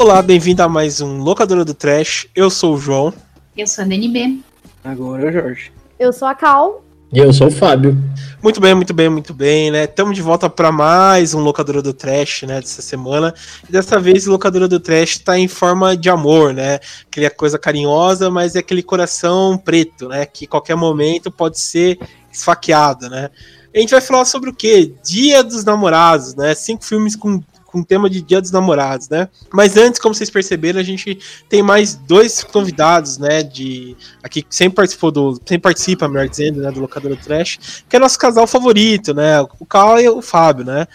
Olá, bem-vindo a mais um Locadora do Trash. Eu sou o João. Eu sou a DNB. Agora é o Jorge. Eu sou a Cal. E eu sou o Fábio. Muito bem, muito bem, muito bem, né? Estamos de volta para mais um Locadora do Trash, né? Dessa semana. E dessa vez, o Locadora do Trash está em forma de amor, né? Aquela coisa carinhosa, mas é aquele coração preto, né? Que qualquer momento pode ser esfaqueado, né? A gente vai falar sobre o quê? Dia dos Namorados, né? Cinco filmes com com tema de Dia dos Namorados, né? Mas antes, como vocês perceberam, a gente tem mais dois convidados, né? De aqui que sempre participou do, sempre participa, melhor dizendo, né? Do Locador Trash, que é nosso casal favorito, né? O Carl e o Fábio, né?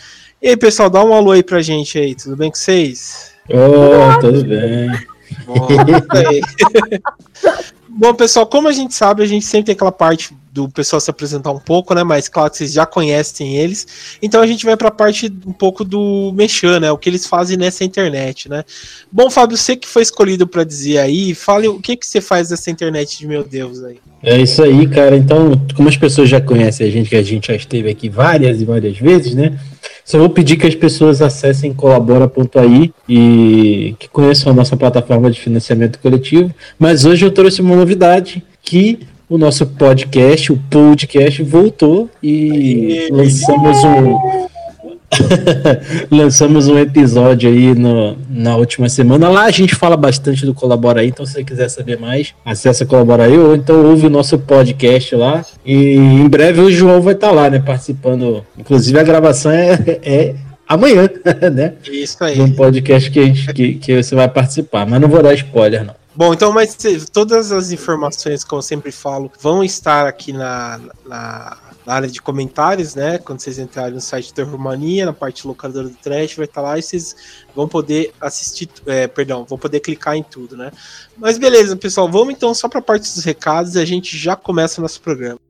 E aí, pessoal, dá um alô aí pra gente aí, tudo bem com vocês? Oh, tudo bem. Bom, Bom, pessoal, como a gente sabe, a gente sempre tem aquela parte do pessoal se apresentar um pouco, né? Mas claro que vocês já conhecem eles. Então a gente vai para a parte um pouco do mexer, né? O que eles fazem nessa internet, né? Bom, Fábio, você que foi escolhido para dizer aí, fale o que que você faz nessa internet de meu Deus aí. É isso aí, cara. Então, como as pessoas já conhecem a gente, que a gente já esteve aqui várias e várias vezes, né? Só vou pedir que as pessoas acessem colabora.ai e que conheçam a nossa plataforma de financiamento coletivo. Mas hoje eu trouxe uma novidade que o nosso podcast, o podcast voltou e lançamos um lançamos um episódio aí no, na última semana. Lá a gente fala bastante do Colabora aí, então se você quiser saber mais, acessa Colabora aí ou então ouve o nosso podcast lá. E em breve o João vai estar tá lá, né, participando. Inclusive a gravação é, é amanhã, né? Isso aí. Um podcast que, a gente, que, que você vai participar, mas não vou dar spoiler, não. Bom, então, mas todas as informações, como eu sempre falo, vão estar aqui na, na, na área de comentários, né? Quando vocês entrarem no site da Romania, na parte locadora do Trash, vai estar lá e vocês vão poder assistir, é, perdão, vão poder clicar em tudo, né? Mas beleza, pessoal, vamos então só para a parte dos recados e a gente já começa nosso programa.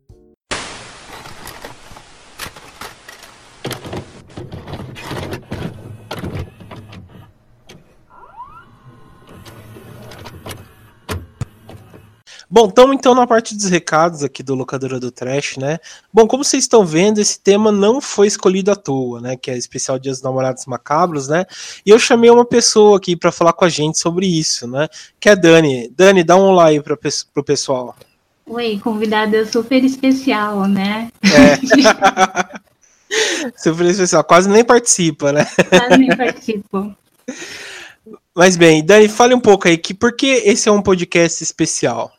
Bom, estamos então na parte dos recados aqui do Locadora do Trash, né? Bom, como vocês estão vendo, esse tema não foi escolhido à toa, né? Que é especial Dias dos Namorados Macabros, né? E eu chamei uma pessoa aqui para falar com a gente sobre isso, né? Que é a Dani. Dani, dá um aí para o pessoal. Oi, convidada super especial, né? É. super especial, quase nem participa, né? Quase nem participo. Mas bem, Dani, fale um pouco aí, que por que esse é um podcast especial?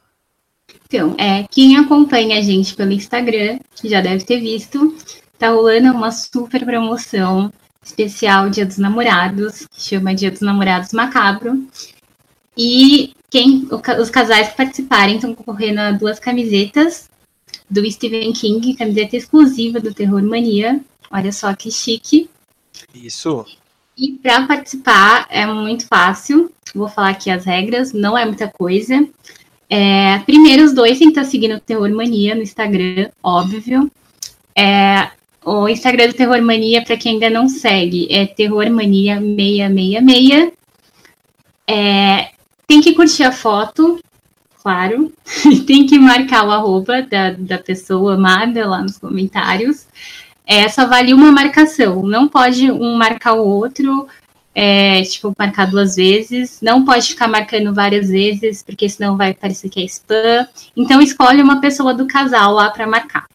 Então, é, quem acompanha a gente pelo Instagram, que já deve ter visto, tá rolando uma super promoção especial Dia dos Namorados, que chama Dia dos Namorados Macabro. E quem, os casais que participarem estão concorrendo a duas camisetas do Stephen King, camiseta exclusiva do Terror Mania. Olha só que chique. Isso. E para participar é muito fácil. Vou falar aqui as regras, não é muita coisa. É, primeiro, os dois têm seguindo o Terror Mania no Instagram, óbvio. É, o Instagram do Terror Mania, para quem ainda não segue, é Terror Mania 666. É, tem que curtir a foto, claro. tem que marcar o arroba da, da pessoa amada lá nos comentários. É, só vale uma marcação, não pode um marcar o outro é, tipo, marcar duas vezes. Não pode ficar marcando várias vezes, porque senão vai parecer que é spam. Então, escolhe uma pessoa do casal lá para marcar.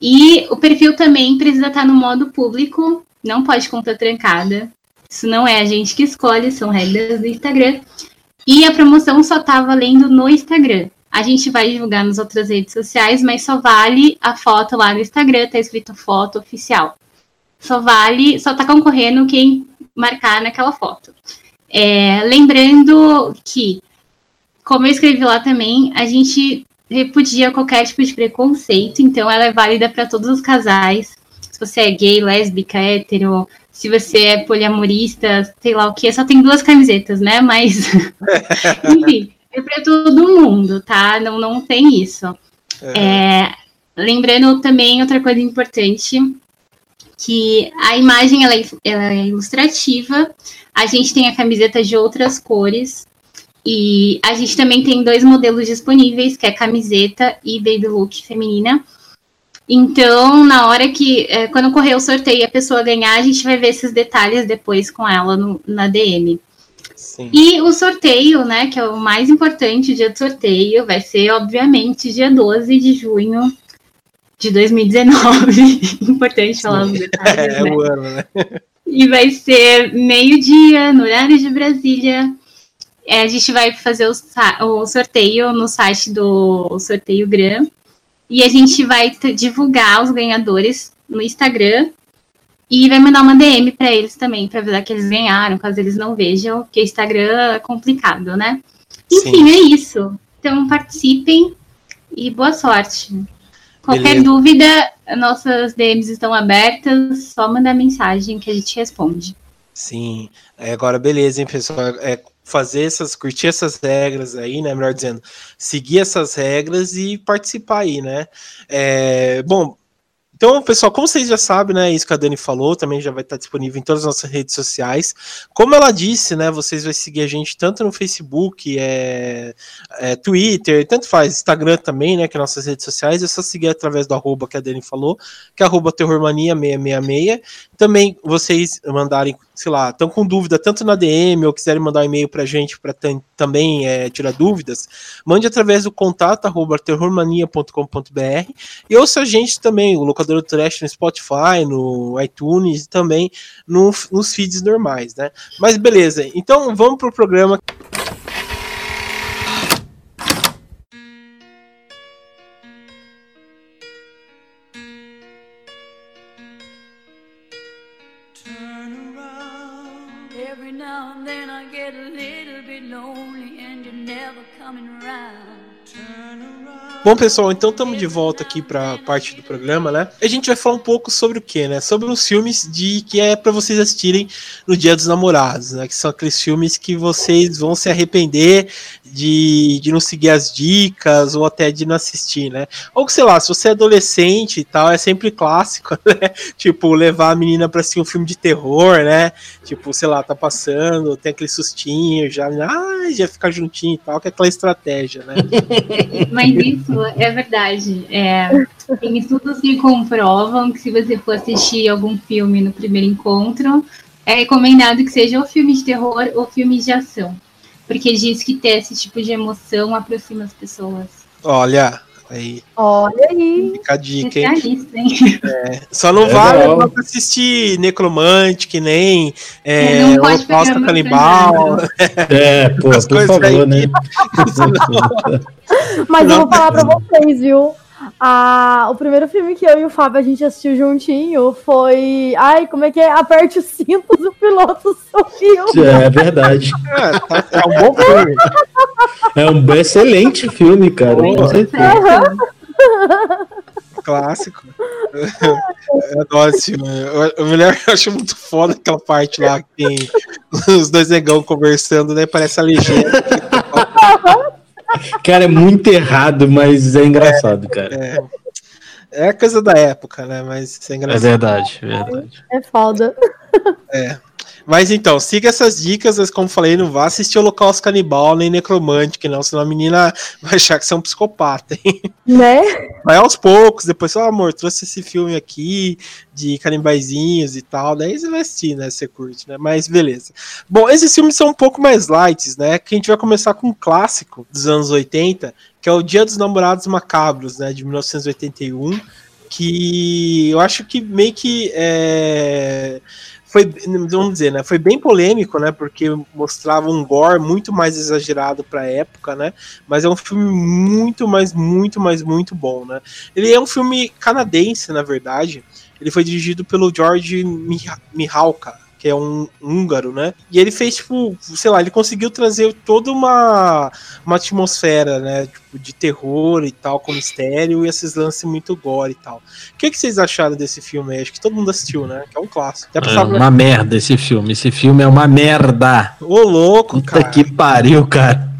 E o perfil também precisa estar no modo público, não pode conta trancada. Isso não é a gente que escolhe, são regras do Instagram. E a promoção só tá valendo no Instagram. A gente vai divulgar nas outras redes sociais, mas só vale a foto lá no Instagram, tá escrito foto oficial. Só vale, só tá concorrendo quem marcar naquela foto. É, lembrando que, como eu escrevi lá também, a gente repudia qualquer tipo de preconceito, então ela é válida para todos os casais. Se você é gay, lésbica, hétero, se você é poliamorista, sei lá o que, só tem duas camisetas, né? Mas, enfim, é para todo mundo, tá? Não, não tem isso. É. É, lembrando também outra coisa importante, que a imagem ela é, ela é ilustrativa, a gente tem a camiseta de outras cores, e a gente também tem dois modelos disponíveis, que é camiseta e baby look feminina. Então, na hora que, é, quando correr o sorteio e a pessoa ganhar, a gente vai ver esses detalhes depois com ela no, na DM. Sim. E o sorteio, né, que é o mais importante, o dia do sorteio, vai ser, obviamente, dia 12 de junho de 2019. Importante falar os detalhes. É, né? o ano, né? E vai ser meio-dia, no horário de Brasília. É, a gente vai fazer o, o, sorteio no site do Sorteio Gram. E a gente vai divulgar os ganhadores no Instagram. E vai mandar uma DM para eles também, para avisar que eles ganharam, caso eles não vejam, porque Instagram é complicado, né? Enfim, Sim. é isso. Então participem e boa sorte. Qualquer Beleza. dúvida, nossas DMs estão abertas, só mandar mensagem que a gente responde. Sim, é, agora beleza, hein, pessoal? É fazer essas, curtir essas regras aí, né? Melhor dizendo, seguir essas regras e participar aí, né? É, bom, então, pessoal, como vocês já sabem, né, isso que a Dani falou, também já vai estar disponível em todas as nossas redes sociais. Como ela disse, né, vocês vão seguir a gente tanto no Facebook, é, é, Twitter, tanto faz, Instagram também, né, que é nossas redes sociais, é só seguir através do arroba que a Dani falou, que é arroba terrormania666. Também vocês mandarem, sei lá, estão com dúvida tanto na DM ou quiserem mandar um e-mail pra gente para também é, tirar dúvidas, mande através do contato arroba terrormania.com.br e ouça a gente também, o locador do Trash no Spotify, no iTunes e também no, nos feeds normais, né? Mas beleza, então vamos pro programa. Bom, pessoal, então estamos de volta aqui para parte do programa, né? A gente vai falar um pouco sobre o que, né? Sobre os filmes de que é para vocês assistirem no Dia dos Namorados, né? Que são aqueles filmes que vocês vão se arrepender de, de não seguir as dicas ou até de não assistir, né? Ou sei lá, se você é adolescente e tal, é sempre clássico, né? Tipo, levar a menina para assistir um filme de terror, né? Tipo, sei lá, tá passando, tem aquele sustinho, já, ah, já fica juntinho e tal, que é aquela estratégia, né? Mas isso é verdade. É, tem estudos que comprovam que se você for assistir algum filme no primeiro encontro, é recomendado que seja ou filme de terror ou filme de ação. Porque diz que ter esse tipo de emoção aproxima as pessoas. Olha, aí. Olha aí. Fica a dica, hein? hein? É, só não é vale não. assistir Necromante, que nem é, é Holocausto Canibal. É, pô, por favor, aí. né? Mas não, eu vou falar pra vocês, viu? Ah, o primeiro filme que eu e o Fábio a gente assistiu juntinho foi. Ai, como é que é? Aperte os cintos, o piloto subiu. É verdade. É, é um bom filme. É um excelente filme, cara. Com certeza. Uhum. Clássico. Eu adoro esse filme. O melhor eu acho muito foda aquela parte lá que tem os dois negão conversando, né? Parece a legenda. Cara, é muito errado, mas é engraçado, é, cara. É, é coisa da época, né? Mas é engraçado. É verdade, é verdade. É foda. É. Mas então, siga essas dicas, mas como falei, não vá assistir Holocausto Canibal nem Necromante, não, senão a menina vai achar que você é um psicopata, hein? Né? Vai aos poucos, depois, ó, oh, amor, trouxe esse filme aqui de canibaizinhos e tal, daí você vai assistir, né? Você curte, né? Mas beleza. Bom, esses filmes são um pouco mais light, né? Que a gente vai começar com um clássico dos anos 80, que é o Dia dos Namorados Macabros, né? De 1981, que eu acho que meio que é foi, vamos dizer, né, foi bem polêmico, né, porque mostrava um gore muito mais exagerado para a época, né, mas é um filme muito mais, muito mais, muito bom, né. Ele é um filme canadense, na verdade, ele foi dirigido pelo George Mihalka, que é um húngaro, né? E ele fez, tipo, sei lá, ele conseguiu trazer toda uma, uma atmosfera, né? Tipo, de terror e tal, com mistério e esses lances muito gore e tal. O que, que vocês acharam desse filme aí? Acho que todo mundo assistiu, né? Que é um clássico. É uma merda esse filme. Esse filme é uma merda. Ô, louco, Puta cara. que pariu, cara.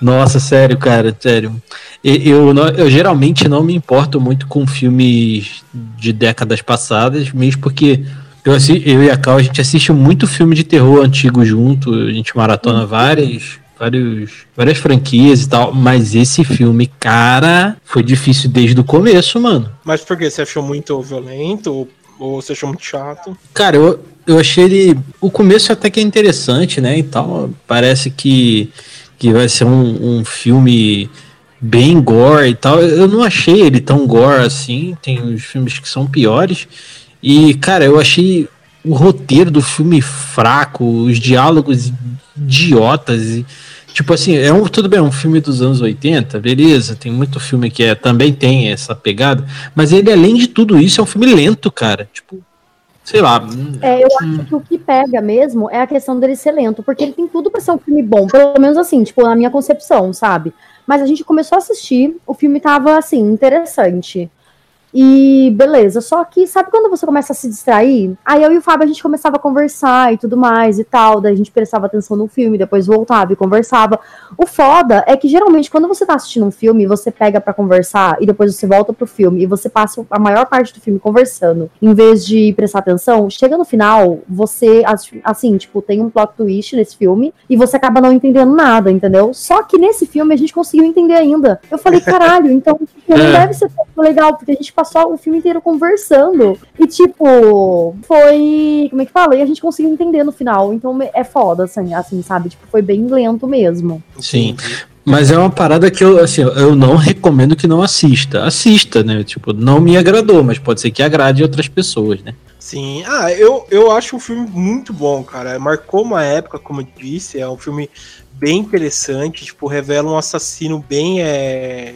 Nossa, sério, cara, sério. Eu, eu, eu, geralmente não me importo muito com filmes de décadas passadas, mesmo porque eu, eu e a Cal, a gente assiste muito filme de terror antigo junto, a gente maratona várias, vários, várias franquias e tal, mas esse filme, cara, foi difícil desde o começo, mano. Mas por que? Você achou muito violento ou você achou muito chato? Cara, eu, eu achei ele. O começo até que é interessante, né? E tal. Parece que, que vai ser um, um filme bem gore e tal. Eu não achei ele tão gore assim. Tem uns filmes que são piores. E, cara, eu achei o roteiro do filme fraco, os diálogos idiotas. E, tipo assim, é um, tudo bem, é um filme dos anos 80, beleza. Tem muito filme que é, também tem essa pegada. Mas ele, além de tudo isso, é um filme lento, cara. Tipo, sei lá. É, eu hum. acho que o que pega mesmo é a questão dele ser lento, porque ele tem tudo para ser um filme bom, pelo menos assim, tipo, na minha concepção, sabe? Mas a gente começou a assistir, o filme tava assim, interessante. E beleza, só que sabe quando você começa a se distrair? Aí eu e o Fábio a gente começava a conversar e tudo mais e tal, daí a gente prestava atenção no filme, depois voltava e conversava. O foda é que geralmente quando você tá assistindo um filme, você pega para conversar e depois você volta pro filme e você passa a maior parte do filme conversando, em vez de prestar atenção, chega no final, você assim, tipo, tem um plot twist nesse filme e você acaba não entendendo nada, entendeu? Só que nesse filme a gente conseguiu entender ainda. Eu falei, caralho, então não é. deve ser tão legal, porque a gente passou o filme inteiro conversando. E, tipo, foi. Como é que fala? E a gente conseguiu entender no final. Então é foda, assim, assim sabe? Tipo, foi bem lento mesmo. Sim. Mas é uma parada que eu, assim, eu não recomendo que não assista. Assista, né? Tipo, não me agradou, mas pode ser que agrade outras pessoas, né? Sim, ah, eu, eu acho um filme muito bom, cara. Marcou uma época, como eu disse, é um filme bem interessante, tipo, revela um assassino bem é,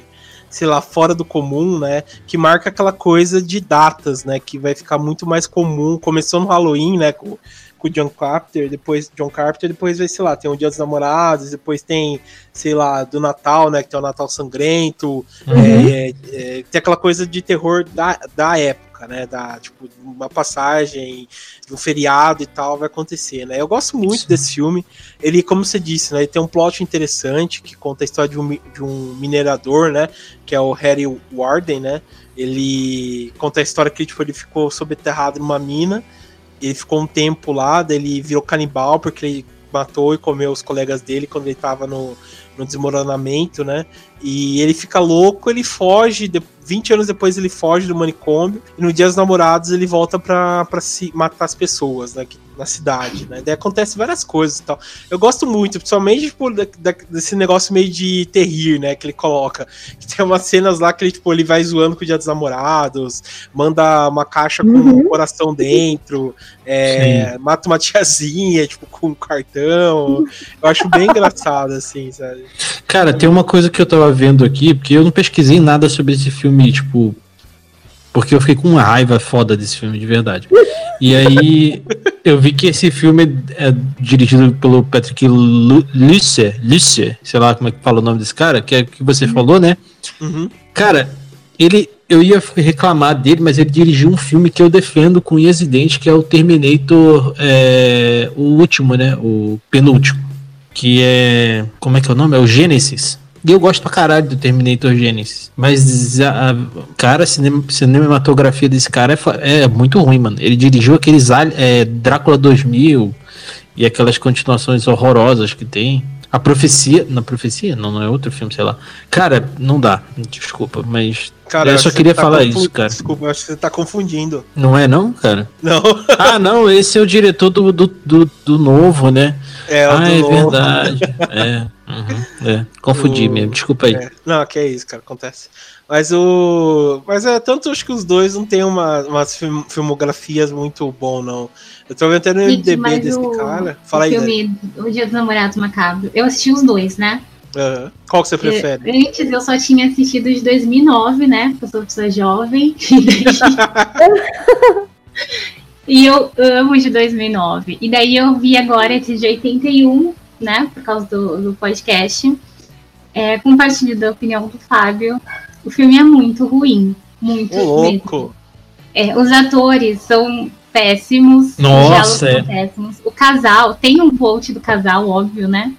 sei lá, fora do comum, né? Que marca aquela coisa de datas, né? Que vai ficar muito mais comum. Começou no Halloween, né? Com, com o John Carpenter, depois John Carpenter, depois vai, sei lá, tem o Dia dos Namorados, depois tem, sei lá, do Natal, né? Que tem o Natal Sangrento. Uhum. É, é, tem aquela coisa de terror da, da época né? Da, tipo, uma passagem, um feriado e tal vai acontecer, né? Eu gosto muito Sim. desse filme. Ele, como você disse, né? Ele tem um plot interessante que conta a história de um, de um minerador, né? Que é o Harry Warden, né? Ele conta a história que tipo, ele ficou sobreenterrado numa mina. Ele ficou um tempo lá, ele virou canibal porque ele matou e comeu os colegas dele quando ele estava no, no desmoronamento, né? E ele fica louco, ele foge, de, 20 anos depois ele foge do manicômio, e no Dia dos Namorados ele volta pra, pra se matar as pessoas, né? Na cidade, né? Daí acontece várias coisas e tal. Eu gosto muito, principalmente tipo, da, da, desse negócio meio de terrir, né? Que ele coloca. Que tem umas cenas lá que ele, tipo, ele vai zoando com o Dia dos Namorados, manda uma caixa com uhum. um coração dentro, é, mata uma tiazinha, tipo, com um cartão. Eu acho bem engraçado, assim, sabe? Cara, tem uma coisa que eu tava vendo aqui, porque eu não pesquisei nada sobre esse filme, tipo. Porque eu fiquei com uma raiva foda desse filme, de verdade. E aí eu vi que esse filme é dirigido pelo Patrick Lucier, Lucier, sei lá como é que fala o nome desse cara, que é que você uhum. falou, né? Uhum. Cara, ele, eu ia reclamar dele, mas ele dirigiu um filme que eu defendo com unhas e dentes, que é o Terminator, é, o último, né? O penúltimo. Que é. Como é que é o nome? É o Gênesis. Eu gosto pra caralho do Terminator Genesis. Mas a, a cara, a cinema, cinematografia desse cara é, é, muito ruim, mano. Ele dirigiu aqueles é, Drácula 2000 e aquelas continuações horrorosas que tem. A profecia. Na profecia? Não, não é outro filme, sei lá. Cara, não dá. Desculpa, mas. Cara, eu só queria tá falar isso, cara. Desculpa, eu acho que você tá confundindo. Não é, não, cara? Não. ah, não, esse é o diretor do, do, do, do novo, né? É, o ah, é novo. verdade. é. Uhum, é, confundi o... mesmo, desculpa aí. É, não, que é isso, cara, acontece. Mas o. Mas é, tanto acho que os dois não tem uma, umas filmografias muito bom, não. Eu tô vendo até no MDB desse o, cara. Fala o aí. Filme, o Dia dos Namorados Macabro. Eu assisti os dois, né? Uhum. Qual que você prefere? Eu, antes eu só tinha assistido de 2009, né? Porque eu sou pessoa jovem. e eu amo de 2009. E daí eu vi agora esse de 81 né, por causa do, do podcast. É, compartilho da opinião do Fábio. O filme é muito ruim. Muito louco. É, os atores são péssimos. Nossa, é. péssimos. O casal, tem um vote do casal, óbvio, né?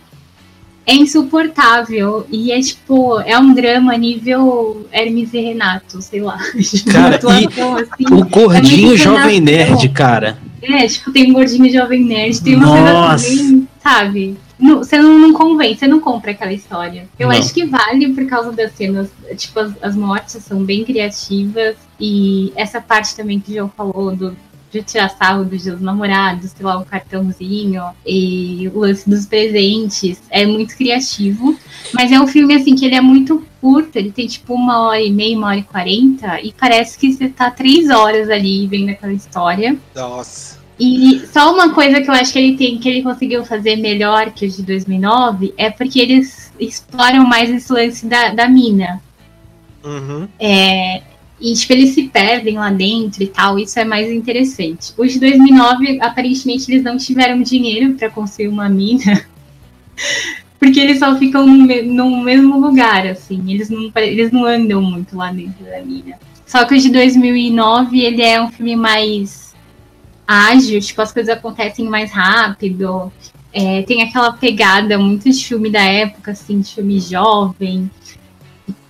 é insuportável. E é tipo, é um drama nível Hermes e Renato, sei lá. Cara, atuação, e assim, o gordinho é jovem nerd, cara. É, tipo, tem um gordinho jovem nerd, tem uma Nossa. cena também, sabe? Não, você não, não convém, você não compra aquela história. Eu não. acho que vale por causa das cenas, tipo, as, as mortes são bem criativas e essa parte também que o João falou do, de tirar sarro dos seus namorados, sei lá, um cartãozinho e o lance dos presentes. É muito criativo. Mas é um filme, assim, que ele é muito curto, ele tem tipo uma hora e meia, uma hora e quarenta, e parece que você tá três horas ali vendo aquela história. Nossa. E só uma coisa que eu acho que ele tem, que ele conseguiu fazer melhor que o de 2009, é porque eles exploram mais esse lance da, da mina. Uhum. É, e, tipo, eles se perdem lá dentro e tal, isso é mais interessante. Os de 2009, aparentemente, eles não tiveram dinheiro para construir uma mina, porque eles só ficam no, no, mesmo lugar, assim, eles não, eles não andam muito lá dentro da mina. Só que o de 2009, ele é um filme mais ágil, tipo, as coisas acontecem mais rápido, é, tem aquela pegada muito de filme da época, assim, de filme jovem,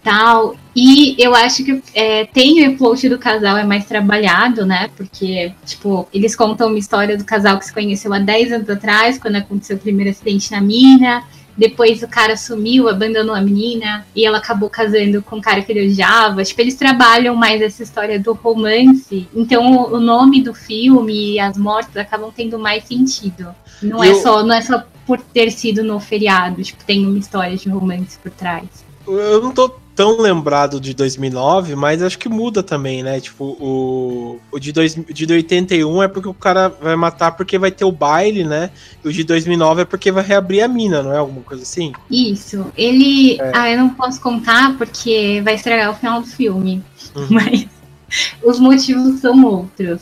tal. E eu acho que é, tem o plot do casal é mais trabalhado, né? Porque, tipo, eles contam uma história do casal que se conheceu há 10 anos atrás, quando aconteceu o primeiro acidente na mina. Depois o cara sumiu, abandonou a menina e ela acabou casando com o cara que ele odiava. Tipo, eles trabalham mais essa história do romance. Então o nome do filme e as mortes acabam tendo mais sentido. Não é só, não é só por ter sido no feriado, tipo, tem uma história de romance por trás. Eu não tô tão lembrado de 2009, mas acho que muda também, né? Tipo, o, o de, dois, de 81 é porque o cara vai matar porque vai ter o baile, né? E o de 2009 é porque vai reabrir a mina, não é? Alguma coisa assim? Isso. Ele. É. Ah, eu não posso contar porque vai estragar o final do filme. Uhum. Mas os motivos são outros.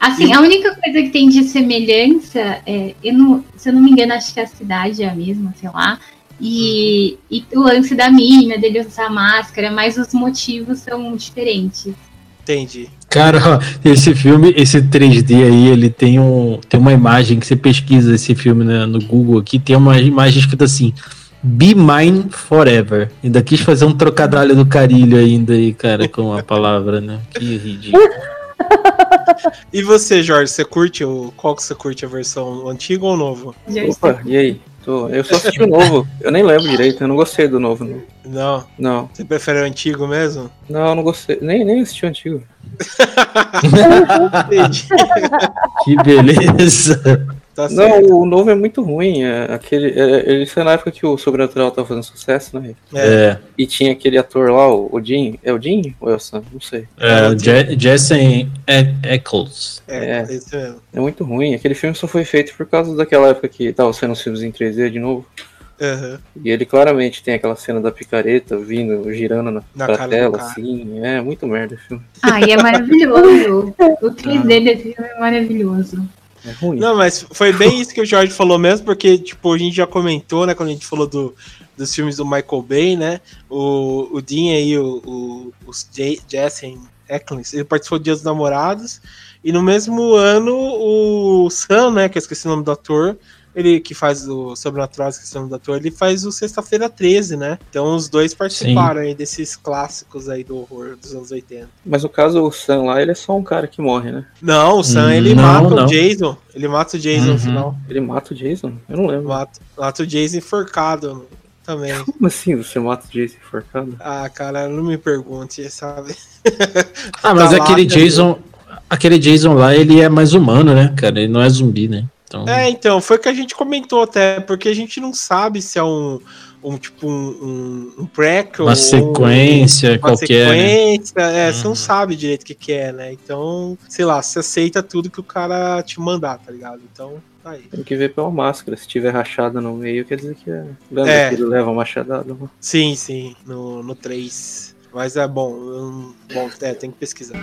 Assim, a única coisa que tem de semelhança é, eu não, se eu não me engano, acho que a cidade é a mesma, sei lá. E, e o lance da mina, dele usar máscara, mas os motivos são diferentes. Entendi. Cara, esse filme, esse 3D aí, ele tem, um, tem uma imagem que você pesquisa esse filme né, no Google aqui, tem uma imagem escrita assim: Be Mine Forever. Ainda quis fazer um trocadilho do carilho ainda aí, cara, com a palavra, né? Que ridículo. e você, Jorge, você curte o. Qual que você curte a versão antiga ou novo? Opa, e aí? Tô, eu só assisti o novo. Eu nem lembro direito, eu não gostei do novo. Não. Não? Não. Você prefere o antigo mesmo? Não, eu não gostei. Nem, nem assisti o antigo. que beleza. Tá não, o novo é muito ruim. É, aquele, é, ele foi na época que o Sobrenatural tava fazendo sucesso, né? É. E tinha aquele ator lá, o, o Jim. É o Jim ou é o Sam? Não sei. É, o Je Jesse Eccles. É, é, é, é muito ruim. Aquele filme só foi feito por causa daquela época que tava sendo os filmes em 3D de novo. Uhum. E ele claramente tem aquela cena da picareta vindo, girando na, na tela, assim. É muito merda o filme. Ah, e é maravilhoso. o 3D desse filme é maravilhoso. É ruim. Não, mas foi bem isso que o Jorge falou mesmo, porque, tipo, a gente já comentou, né, quando a gente falou do, dos filmes do Michael Bay, né, o, o Dean aí, o, o, os Jesse Eccles, ele participou de Dia dos Namorados, e no mesmo ano o Sam, né, que eu esqueci o nome do ator, ele que faz o Sobrenatural, questão do ator, ele faz o Sexta-feira 13, né? Então os dois participaram Sim. aí desses clássicos aí do horror dos anos 80. Mas no caso, o Sam lá, ele é só um cara que morre, né? Não, o Sam, ele não, mata não. o Jason. Ele mata o Jason uhum. no final. Ele mata o Jason? Eu não lembro. Mata, mata o Jason enforcado também. Como assim você mata o Jason enforcado? Ah, cara, não me pergunte, sabe? ah, mas tá aquele lá, Jason... Aquele Jason lá, ele é mais humano, né, cara? Ele não é zumbi, né? Então... É, então, foi o que a gente comentou até, porque a gente não sabe se é um, um tipo um, um, um prequel uma sequência uma qualquer né? sequência, né? é, uhum. você não uhum. sabe direito o que, que é, né? Então, sei lá, você aceita tudo que o cara te mandar, tá ligado? Então, tá aí. Tem que ver pela máscara, se tiver rachada no meio, quer dizer que é. Lembra é. que ele leva uma machadada? Sim, sim, no, no 3. Mas é bom, um, bom, é, tem que pesquisar.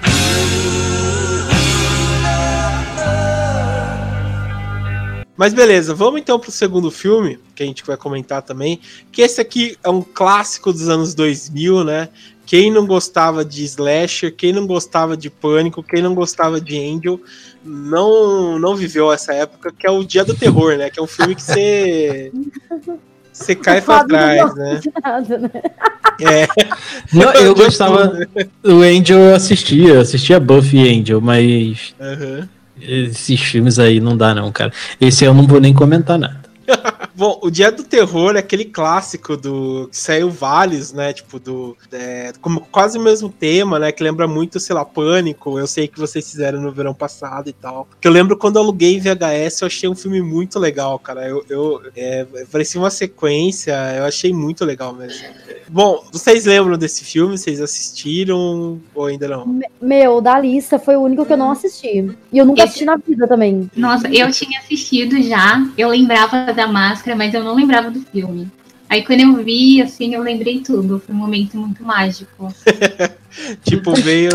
Mas beleza, vamos então pro segundo filme, que a gente vai comentar também, que esse aqui é um clássico dos anos 2000, né? Quem não gostava de slasher, quem não gostava de pânico, quem não gostava de Angel, não não viveu essa época, que é o Dia do Terror, né? Que é um filme que você Você cai pra trás, né? Nada, né? É. Não, eu gostava. O Angel eu assistia, assistia Buffy Angel, mas. Uhum. Esses filmes aí não dá, não, cara. Esse eu não vou nem comentar nada. Bom, o Dia do Terror é aquele clássico do que saiu vários, né? Tipo, do. É, como quase o mesmo tema, né? Que lembra muito, sei lá, Pânico. Eu sei que vocês fizeram no verão passado e tal. Porque eu lembro quando eu aluguei VHS, eu achei um filme muito legal, cara. Eu, eu é, parecia uma sequência, eu achei muito legal mesmo. Bom, vocês lembram desse filme? Vocês assistiram ou ainda não? Meu, da lista foi o único que eu não assisti. E eu nunca Esse... assisti na vida também. Nossa, eu tinha assistido já. Eu lembrava da máscara máscara, mas eu não lembrava do filme. Aí quando eu vi, assim, eu lembrei tudo. Foi um momento muito mágico. tipo, veio.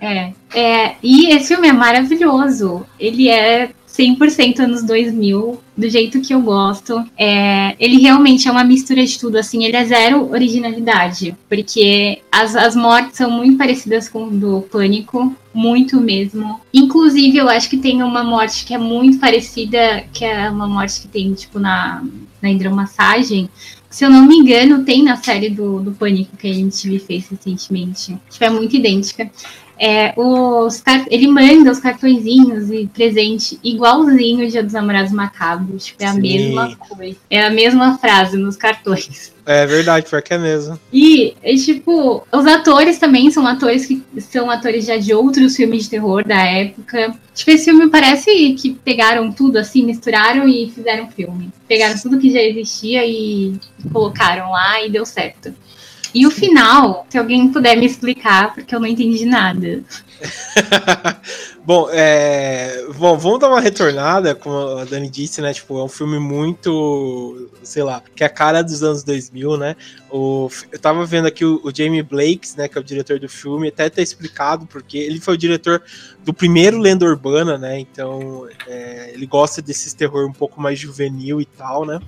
é, é. E esse filme é maravilhoso. Ele é 100% anos 2000, do jeito que eu gosto. É, ele realmente é uma mistura de tudo, assim, ele é zero originalidade, porque as, as mortes são muito parecidas com o do Pânico, muito mesmo. Inclusive, eu acho que tem uma morte que é muito parecida, que é uma morte que tem, tipo, na, na hidromassagem, se eu não me engano, tem na série do, do Pânico que a gente fez recentemente. Tipo, é muito idêntica é, os, ele manda os cartõezinhos e presente igualzinho o Dia dos Namorados Macabros. Tipo, é a Sim. mesma coisa. É a mesma frase nos cartões. É verdade, porque é mesmo. E, é, tipo, os atores também são atores que são atores já de outros filmes de terror da época. Tipo, esse filme parece que pegaram tudo assim, misturaram e fizeram filme. Pegaram tudo que já existia e colocaram lá e deu certo. E o final, se alguém puder me explicar, porque eu não entendi nada. bom, é... bom, vamos dar uma retornada, como a Dani disse, né? Tipo, é um filme muito, sei lá, que é a cara dos anos 2000, né? O... Eu tava vendo aqui o, o Jamie Blakes, né? Que é o diretor do filme, até tá explicado porque ele foi o diretor do primeiro Lenda Urbana, né? Então, é... ele gosta desses terror um pouco mais juvenil e tal, né?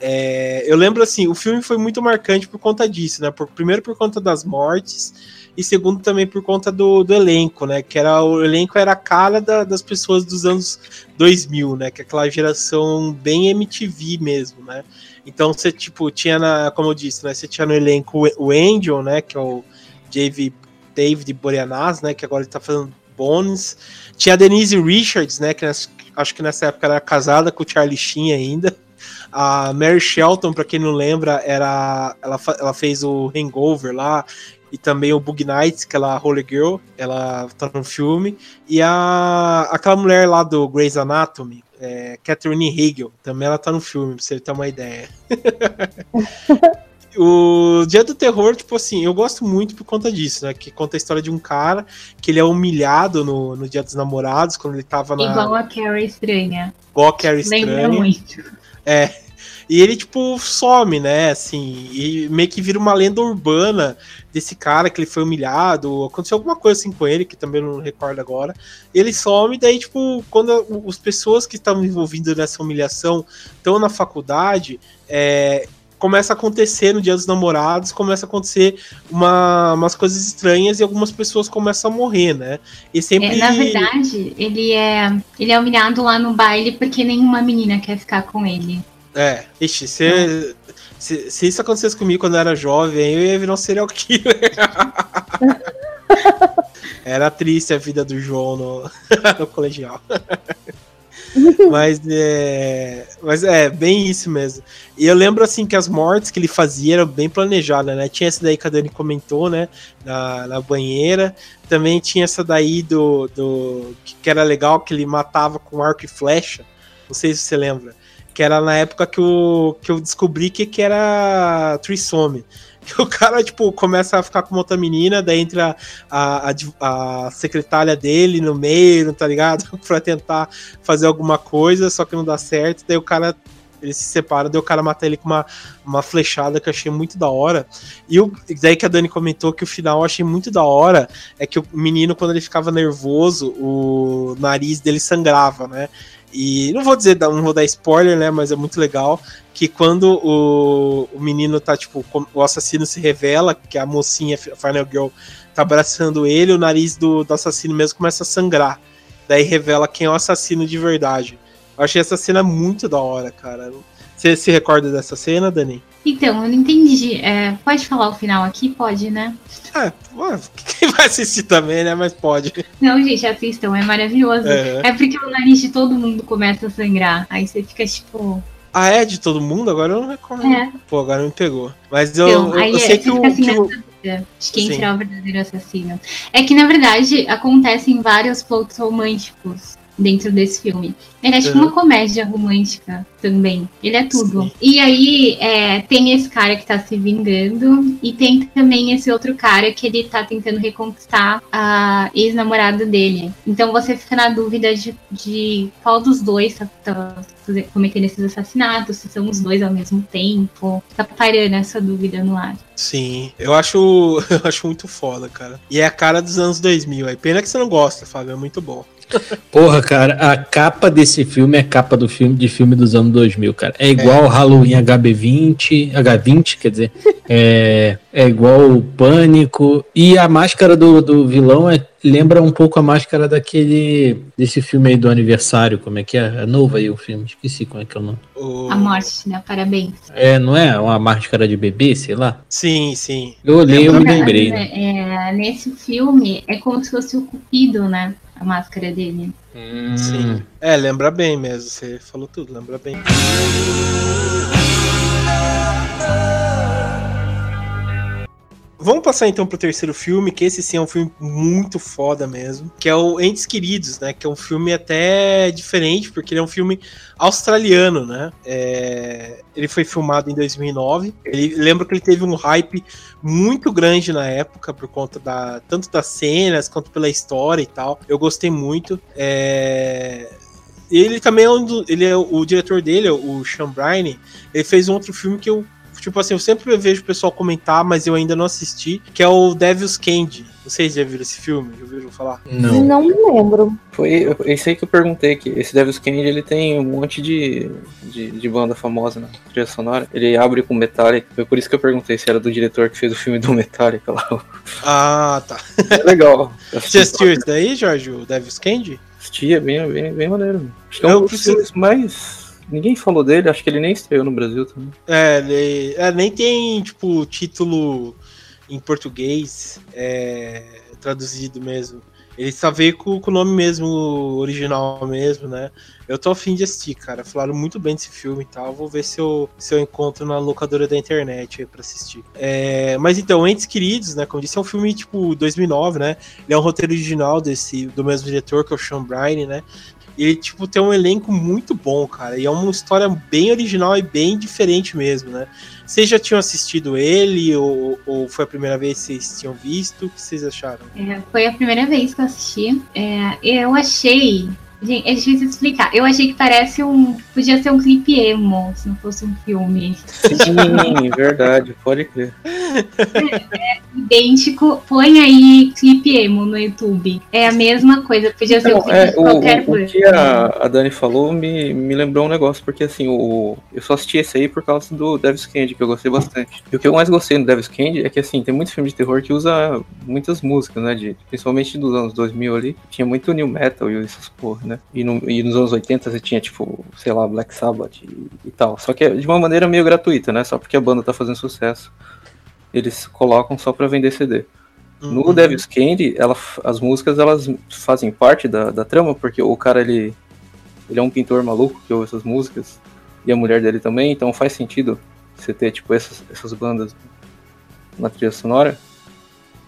É, eu lembro assim, o filme foi muito marcante por conta disso, né? Por, primeiro por conta das mortes e segundo também por conta do, do elenco, né? Que era o elenco era a cara da, das pessoas dos anos 2000, né? Que é aquela geração bem MTV mesmo, né? Então você tipo tinha na, como eu disse, né? Você tinha no elenco o Angel, né? Que é o Dave, David Boreanaz, né? Que agora ele tá fazendo Bones. Tinha a Denise Richards, né? Que acho que nessa época era casada com o Charlie Sheen ainda. A Mary Shelton, para quem não lembra, era ela, ela fez o Hangover lá e também o Bug Nights, que ela Holy Girl, ela tá no filme. E a aquela mulher lá do Grey's Anatomy, é, Catherine Hegel, também ela tá no filme, pra você ter uma ideia. o Dia do Terror, tipo assim, eu gosto muito por conta disso, né? Que conta a história de um cara que ele é humilhado no, no Dia dos Namorados, quando ele tava na. Igual a Carrie Estranha. Igual a Carrie Estranha. Lembra muito. É. E ele, tipo, some, né? Assim, e meio que vira uma lenda urbana desse cara que ele foi humilhado. Aconteceu alguma coisa assim com ele, que também não recordo agora. Ele some, daí, tipo, quando as pessoas que estavam envolvidas nessa humilhação estão na faculdade, é, começa a acontecer no Dia dos Namorados, começa a acontecer uma, umas coisas estranhas e algumas pessoas começam a morrer, né? E sempre... É, na verdade, ele é, ele é humilhado lá no baile porque nenhuma menina quer ficar com ele. É, ixi, se, se, se, isso acontecesse comigo quando eu era jovem, eu ia virar um serial killer. era triste a vida do João no, no colegial. mas é, mas é bem isso mesmo. E eu lembro assim que as mortes que ele fazia eram bem planejadas, né? Tinha essa daí que a Dani comentou, né? Na, na banheira. Também tinha essa daí do, do que era legal que ele matava com arco e flecha. Não sei se você lembra que era na época que eu, que eu descobri que, que era trissome. o cara, tipo, começa a ficar com outra menina, daí entra a, a, a, secretária dele no meio, tá ligado? pra tentar fazer alguma coisa, só que não dá certo, daí o cara ele se separa, daí o cara mata ele com uma, uma flechada que eu achei muito da hora. E o, daí que a Dani comentou que o final eu achei muito da hora é que o menino, quando ele ficava nervoso, o nariz dele sangrava, né? E não vou dizer, não vou dar spoiler, né? Mas é muito legal que quando o, o menino tá, tipo, o assassino se revela, que a mocinha, a Final Girl, tá abraçando ele, o nariz do, do assassino mesmo começa a sangrar. Daí revela quem é o assassino de verdade. Eu achei essa cena muito da hora, cara. Você se recorda dessa cena, Dani? Então, eu não entendi. É, pode falar o final aqui? Pode, né? É, quem vai assistir também, né? Mas pode. Não, gente, assistam, é maravilhoso. É, é porque o nariz de todo mundo começa a sangrar. Aí você fica tipo. Ah, é de todo mundo? Agora eu não recordo. É. Pô, agora me pegou. Mas eu, então, eu, eu sei que o. Assim, que o... De quem Sim. será o verdadeiro assassino. É que, na verdade, acontecem vários plots românticos dentro desse filme. Ele é tipo uhum. uma comédia romântica também. Ele é tudo. Sim. E aí é, tem esse cara que tá se vingando e tem também esse outro cara que ele tá tentando reconquistar a ex-namorada dele. Então você fica na dúvida de, de qual dos dois tá, tá cometendo esses assassinatos, se são os dois ao mesmo tempo. Tá parando essa dúvida no ar. Sim, eu acho, eu acho muito foda, cara. E é a cara dos anos 2000. Aí pena que você não gosta, Fábio, é muito bom. Porra, cara, a capa desse filme é a capa do filme de filme dos anos 2000, cara. É igual é. Halloween HB20, H20, quer dizer, é, é igual o Pânico. E a máscara do, do vilão é, lembra um pouco a máscara daquele. desse filme aí do aniversário, como é que é? É novo aí o filme, esqueci como é que é o nome. A morte, né? Parabéns. É, não é uma máscara de bebê, sei lá? Sim, sim. Eu olhei, eu me lembrei. Né? É, nesse filme é como se fosse o Cupido, né? A máscara dele. Hum. Sim. É, lembra bem mesmo. Você falou tudo, lembra bem. Vamos passar então pro terceiro filme, que esse sim é um filme muito foda mesmo, que é o Entes Queridos, né? Que é um filme até diferente, porque ele é um filme australiano, né? É... Ele foi filmado em 2009. Ele lembra que ele teve um hype muito grande na época por conta da tanto das cenas quanto pela história e tal. Eu gostei muito. É... Ele também é um do... ele é o diretor dele, o Sean Bryan. Ele fez um outro filme que eu tipo assim, eu sempre vejo o pessoal comentar, mas eu ainda não assisti, que é o Devil's Candy. Vocês já viram esse filme? Já ouviram falar? Não. Não me lembro. Foi esse aí que eu perguntei, que esse Devil's Candy, ele tem um monte de, de, de banda famosa na trilha sonora. Ele abre com Metallica, foi por isso que eu perguntei se era do diretor que fez o filme do Metallica lá. Ah, tá. É legal. Você assistiu isso daí, Jorge, o Devil's Candy? Assistia, é bem, bem, bem maneiro. Acho que é um dos preciso... filmes mais Ninguém falou dele, acho que ele nem estreou no Brasil também. É, ele, é, nem tem, tipo, título em português é, traduzido mesmo. Ele só veio com, com, o nome mesmo, original mesmo, né? Eu tô afim de assistir, cara. Falaram muito bem desse filme e tal. Vou ver se eu, se eu encontro na locadora da internet aí pra assistir. É, mas então, Entes Queridos, né? Como disse, é um filme tipo 2009, né? Ele é um roteiro original desse, do mesmo diretor, que é o Sean Bryan, né? Ele, tipo, tem um elenco muito bom, cara. E é uma história bem original e bem diferente mesmo, né? Vocês já tinham assistido ele ou, ou foi a primeira vez que vocês tinham visto? O que vocês acharam? É, foi a primeira vez que eu assisti. É, eu achei Gente, é difícil explicar. Eu achei que parece um. Podia ser um clipe emo, se não fosse um filme. Sim, verdade, pode crer. É, é, idêntico. Põe aí clipe emo no YouTube. É a mesma coisa, podia ser não, um clipe é, de qualquer o, o, o que a, a, Dani falou me, me lembrou um negócio, porque assim, o, eu só assisti esse aí por causa do Devil's Candy, que eu gostei bastante. E o que eu mais gostei no Devil's Candy é que assim, tem muitos filmes de terror que usa muitas músicas, né? De, principalmente dos anos 2000 ali. Tinha muito new metal e essas porra, né? E, no, e, nos anos 80 você tinha, tipo, sei lá, Black Sabbath e, e, tal. Só que de uma maneira meio gratuita, né? Só porque a banda tá fazendo sucesso. Eles colocam só pra vender CD. Uhum. No Devil's Candy, ela, as músicas elas fazem parte da, da trama, porque o cara ele, ele é um pintor maluco que ouve essas músicas, e a mulher dele também, então faz sentido você ter tipo essas, essas bandas na trilha sonora.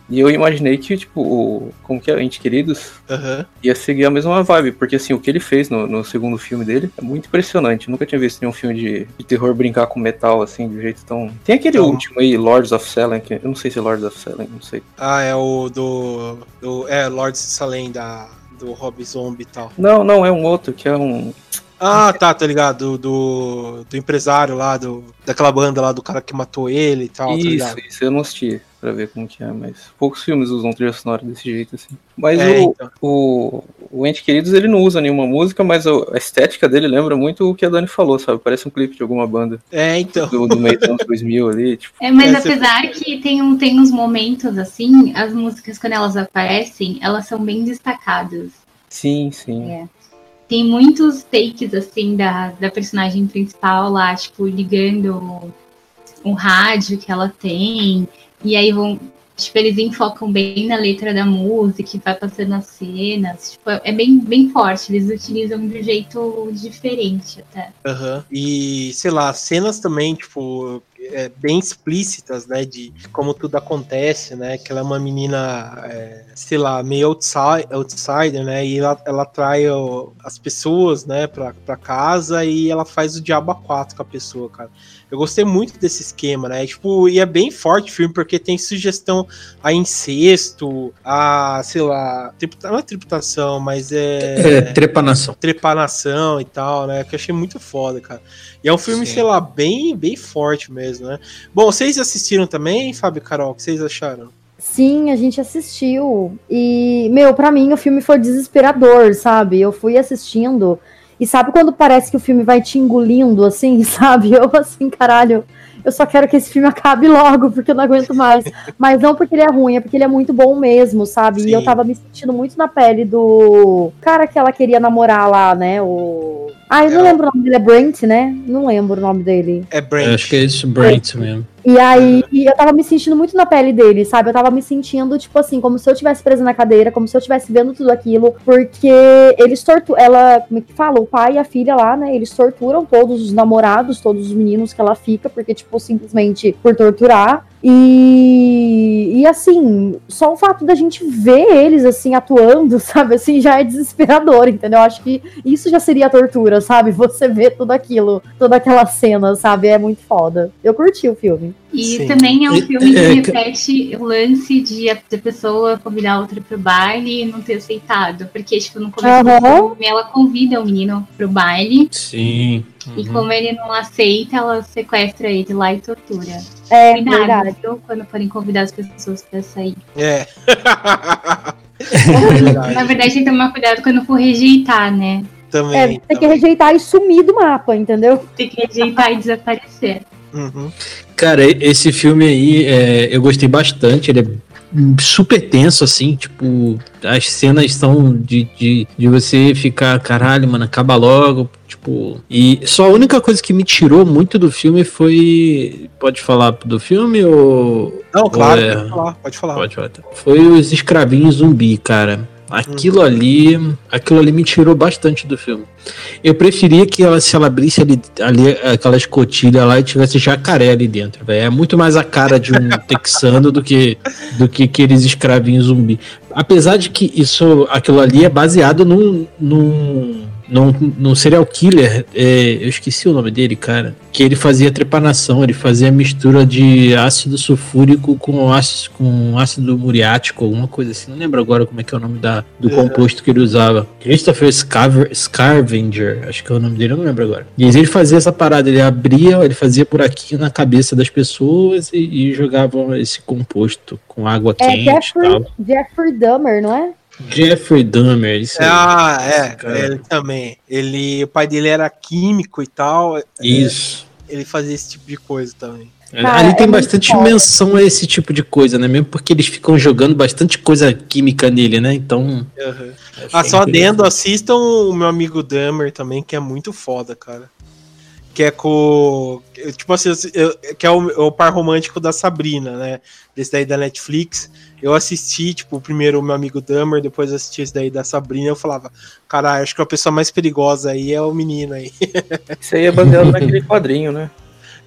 E eu imaginei que, tipo, o, como que é, Ente Queridos uhum. ia seguir a mesma vibe, porque assim, o que ele fez no, no segundo filme dele é muito impressionante. Eu nunca tinha visto nenhum filme de, de terror brincar com metal, assim, de jeito tão. Tem aquele então... último aí, Lords of Salem, que eu não sei se é Lords of Salem, não sei. Ah, é o do. do é, Lords of Salem da, do Rob Zombie e tal. Não, não, é um outro que é um. Ah, tá, tá ligado. Do, do empresário lá, do, daquela banda lá, do cara que matou ele e tal. Tá isso, tá isso, eu não assisti pra ver como que é, mas poucos filmes usam trilha sonora desse jeito, assim. Mas é, o, então. o, o Ente Queridos, ele não usa nenhuma música, mas a estética dele lembra muito o que a Dani falou, sabe? Parece um clipe de alguma banda. É, então. Do, do meio dos anos 2000 ali, tipo. É, mas é, apesar que tem, um, tem uns momentos, assim, as músicas, quando elas aparecem, elas são bem destacadas. Sim, sim. É. tem muitos takes, assim, da, da personagem principal lá, tipo, ligando um rádio que ela tem. E aí vão, tipo, eles enfocam bem na letra da música, vai passando as cenas. Tipo, é bem, bem forte, eles utilizam de um jeito diferente até. Uhum. E, sei lá, cenas também, tipo, é, bem explícitas, né, de como tudo acontece, né, que ela é uma menina, é, sei lá, meio outside, outsider, né, e ela, ela atrai ó, as pessoas, né, pra, pra casa e ela faz o diabo a quatro com a pessoa, cara. Eu gostei muito desse esquema, né? Tipo, e é bem forte o filme, porque tem sugestão a incesto, a, sei lá, não é triputação, mas é. É, trepanação. Trepanação e tal, né? Que eu achei muito foda, cara. E é um filme, Sim. sei lá, bem, bem forte mesmo, né? Bom, vocês assistiram também, Fábio e Carol? O que vocês acharam? Sim, a gente assistiu. E, meu, para mim o filme foi desesperador, sabe? Eu fui assistindo e sabe quando parece que o filme vai te engolindo, assim, sabe? Eu, assim, caralho, eu só quero que esse filme acabe logo, porque eu não aguento mais. Mas não porque ele é ruim, é porque ele é muito bom mesmo, sabe? Sim. E eu tava me sentindo muito na pele do cara que ela queria namorar lá, né? O. Ah, eu não é. lembro o nome dele, é Brent, né? Não lembro o nome dele. É Brent. Eu acho que é isso, Brent mesmo. E aí eu tava me sentindo muito na pele dele, sabe? Eu tava me sentindo, tipo assim, como se eu tivesse presa na cadeira, como se eu tivesse vendo tudo aquilo, porque eles torturam. Ela, como é que fala? O pai e a filha lá, né? Eles torturam todos os namorados, todos os meninos que ela fica, porque, tipo, simplesmente por torturar. E, e assim, só o fato da gente ver eles assim atuando, sabe, assim, já é desesperador, entendeu? Acho que isso já seria tortura, sabe? Você ver tudo aquilo, toda aquela cena, sabe? É muito foda. Eu curti o filme. E Sim. também é um filme que é, repete o lance de a pessoa convidar outra pro baile e não ter aceitado. Porque, tipo, no começo uhum. do filme ela convida o menino pro baile. Sim. Uhum. E como ele não aceita, ela sequestra ele lá e tortura. É, Cuidado, verdade. Viu? Quando forem convidar as pessoas pra sair. É. Na verdade, tem que tomar cuidado quando for rejeitar, né? Também. É, tem também. que rejeitar e sumir do mapa, entendeu? Tem que rejeitar e desaparecer. Uhum. Cara, esse filme aí é, eu gostei bastante. Ele é super tenso, assim, tipo, as cenas são de, de, de você ficar, caralho, mano, acaba logo, tipo. E só a única coisa que me tirou muito do filme foi. Pode falar do filme ou. Não, claro, ou é... pode falar, pode falar. Pode falar. Foi os escravinhos zumbi, cara. Aquilo uhum. ali, aquilo ali me tirou bastante do filme. Eu preferia que ela, se ela abrisse ali, ali aquela escotilha lá e tivesse jacaré ali dentro, véio. É muito mais a cara de um texano do que do que aqueles escravinhos zumbi. Apesar de que isso, aquilo ali é baseado num, num num, num serial killer, é, eu esqueci o nome dele, cara, que ele fazia trepanação, ele fazia mistura de ácido sulfúrico com ácido, com ácido muriático, alguma coisa assim. Não lembro agora como é que é o nome da, do é. composto que ele usava. Christopher Scarver, Scarvenger, acho que é o nome dele, eu não lembro agora. E ele fazia essa parada, ele abria, ele fazia buraquinho na cabeça das pessoas e, e jogava esse composto com água é, quente Jeffrey, tal. Jeffrey Dahmer, não é? Jeffrey Dahmer, isso Ah, é, ele também. Ele, o pai dele era químico e tal. É, isso. É, ele fazia esse tipo de coisa também. Cara, Ali tem é bastante menção a esse tipo de coisa, né? Mesmo porque eles ficam jogando bastante coisa química nele, né? Então. Uhum. Ah, só adendo, assistam o meu amigo Dahmer também, que é muito foda, cara. Que é com. Tipo assim, que é o, é o par romântico da Sabrina, né? Desse daí da Netflix. Eu assisti, tipo, primeiro o meu amigo Dummer, depois assisti esse daí da Sabrina, eu falava, cara, acho que a pessoa mais perigosa aí é o menino aí. Isso aí é baseado naquele quadrinho, né?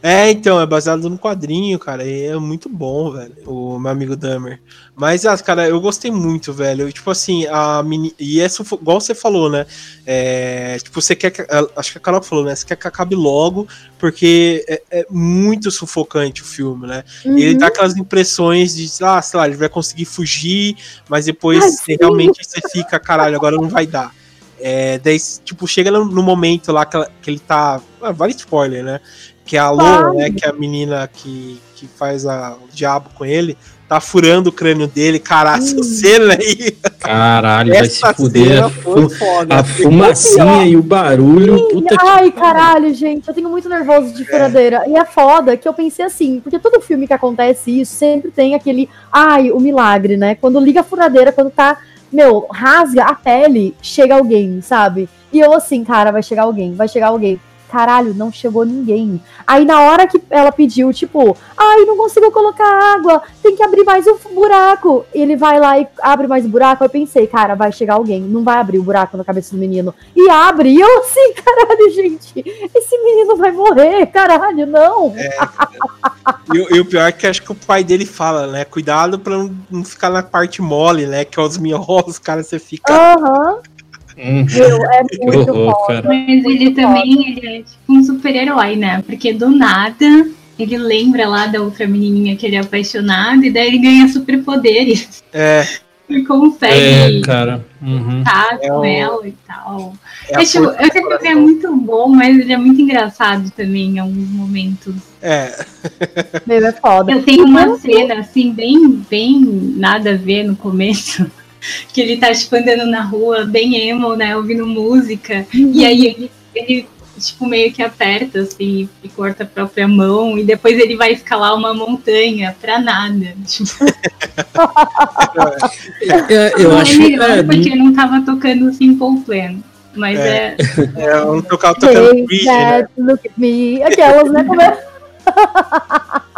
É, então, é baseado no quadrinho, cara, e é muito bom, velho, o meu amigo Dummer. Mas, ah, cara, eu gostei muito, velho. Tipo assim, a mini... E é sufo... igual você falou, né? É... Tipo, você quer que. Acho que a Carol falou, né? Você quer que acabe logo, porque é, é muito sufocante o filme, né? Uhum. E ele dá aquelas impressões de, ah, sei lá, ele vai conseguir fugir, mas depois ah, realmente você fica, caralho, agora não vai dar. É, daí, tipo, chega no, no momento lá que, que ele tá. Ah, vale spoiler, né? Que é a Lola, né? Que é a menina que, que faz a, o diabo com ele tá furando o crânio dele, caralho, essa cena aí. Caralho, vai se fuder. A, fu foda, a fumacinha e o barulho. Sim, puta ai, que... caralho, gente, eu tenho muito nervoso de é. furadeira. É. E é foda que eu pensei assim, porque todo filme que acontece isso sempre tem aquele, ai, o milagre, né? Quando liga a furadeira, quando tá meu, rasga a pele, chega alguém, sabe? E eu assim, cara, vai chegar alguém, vai chegar alguém caralho, não chegou ninguém. Aí na hora que ela pediu, tipo, ai, não consigo colocar água, tem que abrir mais um buraco. Ele vai lá e abre mais um buraco. Eu pensei, cara, vai chegar alguém, não vai abrir o buraco na cabeça do menino. E abre, e eu assim, caralho, gente, esse menino vai morrer, caralho, não. É, e, e, o pior é que acho que o pai dele fala, né? Cuidado pra não, não ficar na parte mole, né? Que é os miolos, cara, você fica. Aham. Uhum. Uhum. Meu, é muito horror, Mas ele também ele é tipo um super-herói, né? Porque do nada ele lembra lá da outra menininha que ele é apaixonado e daí ele ganha superpoderes. É. E consegue é, cara. Uhum. é com o... ela e tal. É eu, tipo, eu sei que ele é muito bom, mas ele é muito engraçado também em alguns momentos. É. Meu, é foda. Eu tenho uma cena, assim, bem, bem nada a ver no começo que ele tá, tipo, andando na rua, bem emo, né, ouvindo música, uhum. e aí ele, ele, tipo, meio que aperta, assim, e corta a própria mão, e depois ele vai escalar uma montanha pra nada, tipo... é, eu não acho... É melhor porque não tava tocando Simple Plan. Mas é. É, é um tocar tocando Bridge, né? Look at me. Aquelas, né? Como é?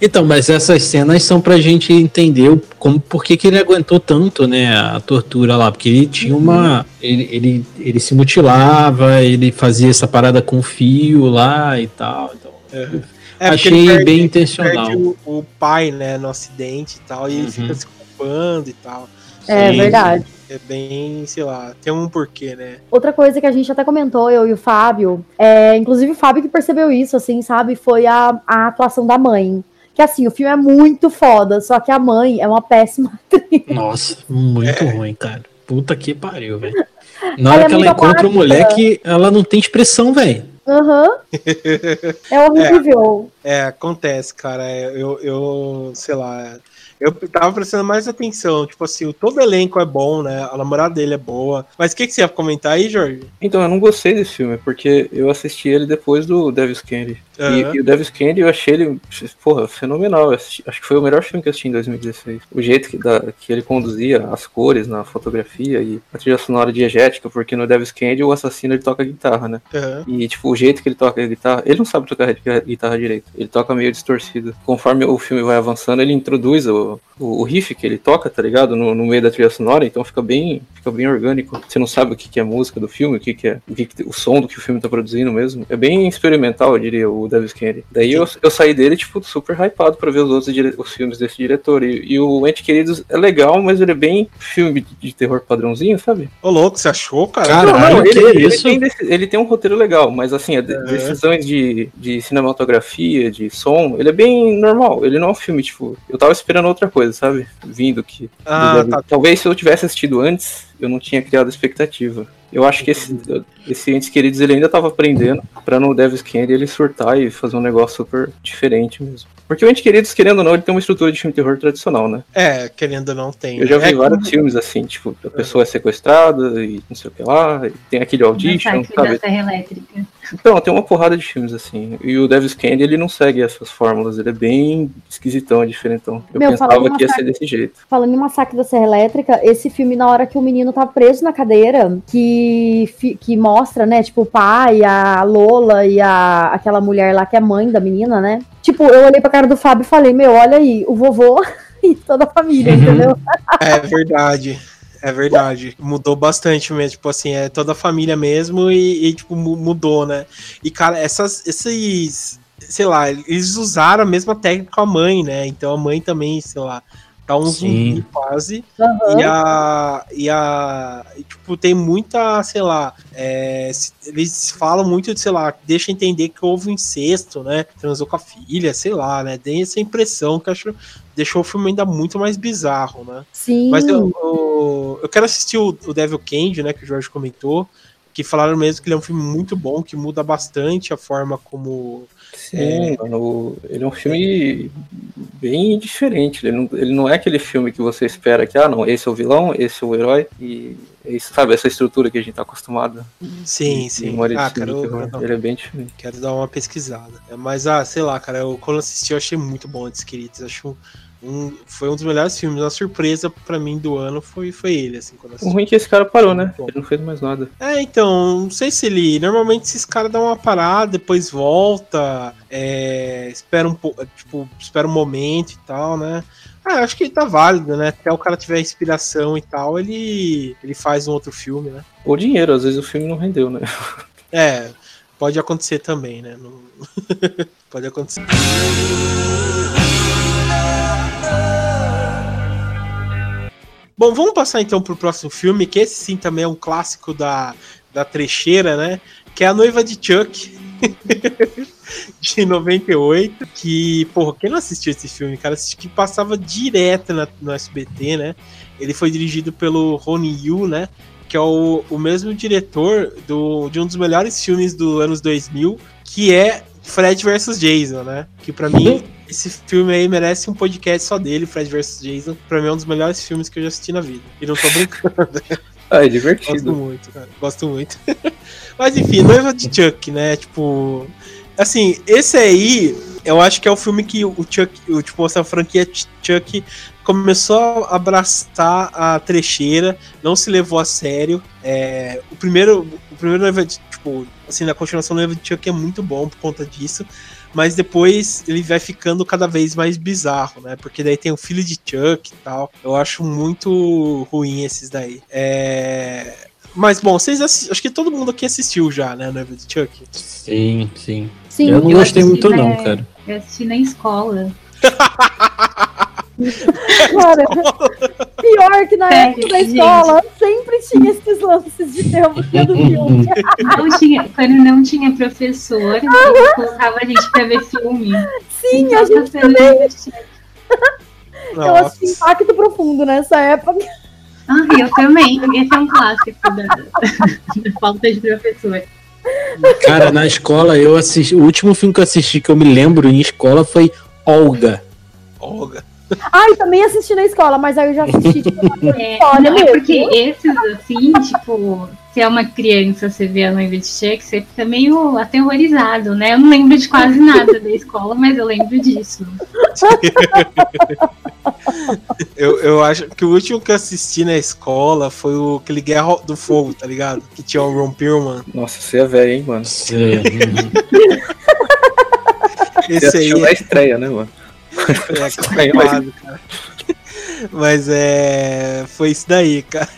Então, mas essas cenas são pra gente entender como, por que, que ele aguentou tanto, né, a tortura lá, porque ele tinha uma, ele, ele, ele se mutilava, ele fazia essa parada com fio lá e tal, então... É. É, achei perde, bem intencional. O, o, pai, né, no acidente e tal, e uhum. ele fica se culpando e tal. É Sim. verdade. É bem, sei lá, tem um porquê, né? Outra coisa que a gente até comentou, eu e o Fábio, é, inclusive o Fábio que percebeu isso, assim, sabe, foi a, a atuação da mãe. Que assim, o filme é muito foda, só que a mãe é uma péssima atriz. Nossa, muito é. ruim, cara. Puta que pariu, velho. Na hora ela que é ela encontra o moleque, ela não tem expressão, velho. Aham. Uhum. é horrível. É, é, acontece, cara. Eu, eu, sei lá eu tava prestando mais atenção. Tipo assim, todo elenco é bom, né? A namorada dele é boa. Mas o que, que você ia comentar aí, Jorge? Então, eu não gostei desse filme, porque eu assisti ele depois do Devil's Candy. Uhum. E, e, o Devil's Candy eu achei ele, porra, fenomenal. Assisti, acho que foi o melhor filme que eu assisti em 2016. O jeito que, da, que ele conduzia as cores na fotografia e a trilha sonora diegética, porque no Devil's Candy o assassino ele toca guitarra, né? Uhum. E tipo, o jeito que ele toca a guitarra, ele não sabe tocar guitarra direito. Ele toca meio distorcido. Conforme o filme vai avançando, ele introduz o, o, o riff que ele toca, tá ligado? No, no, meio da trilha sonora, então fica bem, fica bem orgânico. Você não sabe o que, que é música do filme, o que, que é o, que que, o som do que o filme tá produzindo mesmo. É bem experimental, eu diria, o Davis Kennedy. Daí eu, eu saí dele, tipo, super hypado pra ver os outros os filmes desse diretor. E, e o Ente Queridos é legal, mas ele é bem filme de, de terror padrãozinho, sabe? Ô, louco, você achou, cara? Caralho, não, não, ele, ele, ele, tem, ele, tem, um roteiro legal, mas assim, as é. decisões de, de cinematografia, de som, ele é bem normal. Ele não é um filme, tipo, eu tava esperando outra coisa, sabe? Vindo que. Ah, tá. Talvez se eu tivesse assistido antes, eu não tinha criado expectativa. Eu acho que esse, esse Entes Queridos ele ainda estava aprendendo para no Devil's Candy ele surtar e fazer um negócio super diferente mesmo. Porque o Entes Queridos, querendo ou não, ele tem uma estrutura de filme de terror tradicional, né? É, querendo ou não tem. Eu já vi é vários que... filmes assim, tipo, a pessoa é sequestrada e não sei o que lá, tem aquele audition, sabe? elétrica. Então, tem uma porrada de filmes assim. E o Devil's Candy, ele não segue essas fórmulas, ele é bem esquisitão, é diferentão. Eu Meu, pensava que ia ser desse jeito. Falando em Massacre da Serra Elétrica, esse filme, na hora que o menino tá preso na cadeira, que, que mostra, né, tipo, o pai, a Lola e a, aquela mulher lá que é mãe da menina, né? Tipo, eu olhei pra cara do Fábio e falei, meu, olha aí, o vovô e toda a família, uhum. entendeu? É verdade. É verdade. Mudou bastante mesmo. Tipo assim, é toda a família mesmo e, e tipo, mudou, né? E, cara, essas, esses. Sei lá, eles usaram a mesma técnica com a mãe, né? Então a mãe também, sei lá, tá um Sim. zumbi quase. Uhum. E a. E a. E, tipo, tem muita, sei lá. É, eles falam muito de, sei lá, deixa entender que houve um incesto, né? Transou com a filha, sei lá, né? Tem essa impressão que acho deixou o filme ainda muito mais bizarro, né? Sim. Mas eu, eu, eu quero assistir o, o Devil Candy, né? Que o Jorge comentou. Que falaram mesmo que ele é um filme muito bom, que muda bastante a forma como. Sim, é... mano, ele é um filme bem diferente. Ele não, ele não é aquele filme que você espera que, ah, não, esse é o vilão, esse é o herói, e é isso, sabe, essa estrutura que a gente tá acostumado. Sim, sim. Ah, cara, eu, ele é bem diferente. Quero dar uma pesquisada. Mas, ah, sei lá, cara, eu, quando assisti eu achei muito bom Antes Queridos. Acho um, foi um dos melhores filmes. A surpresa pra mim do ano foi, foi ele, assim, quando O ruim é que esse cara parou, né? Ele não fez mais nada. É, então, não sei se ele. Normalmente esses caras dão uma parada, depois volta, é, espera um pouco, tipo, espera um momento e tal, né? Ah, acho que tá válido, né? Até o cara tiver inspiração e tal, ele, ele faz um outro filme, né? Ou dinheiro, às vezes o filme não rendeu, né? É, pode acontecer também, né? Não- pode acontecer. Bom, vamos passar então pro próximo filme, que esse sim também é um clássico da, da trecheira, né? Que é A Noiva de Chuck, de 98. Que, porra, quem não assistiu esse filme, cara? Que passava direto na- no SBT, né? Ele foi dirigido pelo Rony Yu, né? Que é o, o mesmo diretor do, de um dos melhores filmes dos anos 2000, que é Fred vs Jason, né? Que pra mim, esse filme aí merece um podcast só dele, Fred vs Jason. Pra mim é um dos melhores filmes que eu já assisti na vida. E não tô brincando. Ah, é Gosto divertido. muito, cara. Gosto muito. Mas enfim, Noiva de Chuck, né? Tipo. Assim, esse aí, eu acho que é o filme que o Chuck, o, tipo, essa franquia Ch- Chuck começou a abraçar a trecheira, não se levou a sério. É, o primeiro, o primeiro Noiva de, tipo, assim, na continuação Noiva de Chuck é muito bom por conta disso. Mas depois ele vai ficando cada vez mais bizarro, né? Porque daí tem o filho de Chuck e tal. Eu acho muito ruim esses daí. É... Mas bom, vocês assi- acho que todo mundo aqui assistiu já, né, Noiva de Chuck? Sim, sim. Sim, eu não eu gostei assisti, muito, não, né? cara. Eu assisti na escola. cara. Pior que na época da gente. escola sempre tinha esses lances de ter a música do filme. Não tinha, quando não tinha professor, eles colocavam a gente pra ver filme. Sim, Então, a gente tá também. Eu Nossa. assisti Impacto Profundo nessa época. Ah, eu também. Esse é um clássico da, da falta de professor. Cara, na escola eu assisti. O último filme que eu assisti que eu me lembro em escola foi Olga. Olga. Ai, também assisti na escola, mas aí eu já assisti tipo, na É, Olha não, é mesmo. porque esses, assim, tipo, se é uma criança, você vê a noiva de Chuck, você fica meio aterrorizado, né? Eu não lembro de quase nada da escola, mas eu lembro disso. Eu, eu acho que o último que eu assisti na escola foi o aquele Guerra do Fogo, tá ligado? Que tinha o Ron Perlman. Nossa, você é velho, hein, mano? Você- Você Esse aí na estreia, né, mano? É cara. Mas é. Foi isso daí, cara.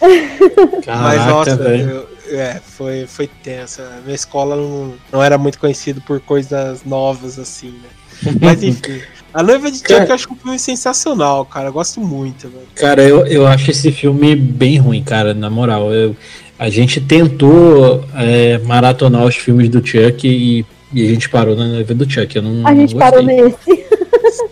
Mas Caraca, nossa, velho. eu- é, foi, foi tensa. Minha escola não, não era muito conhecida por coisas novas assim, né? Mas enfim. A Noiva de Chuck eu acho um filme sensacional, cara. Eu gosto muito, velho. Cara, eu, eu acho esse filme bem ruim, cara, na moral. Eu- a gente tentou é, maratonar os filmes do Chuck e, e a gente parou na noiva do Chuck. Eu não, A gente não parou nesse.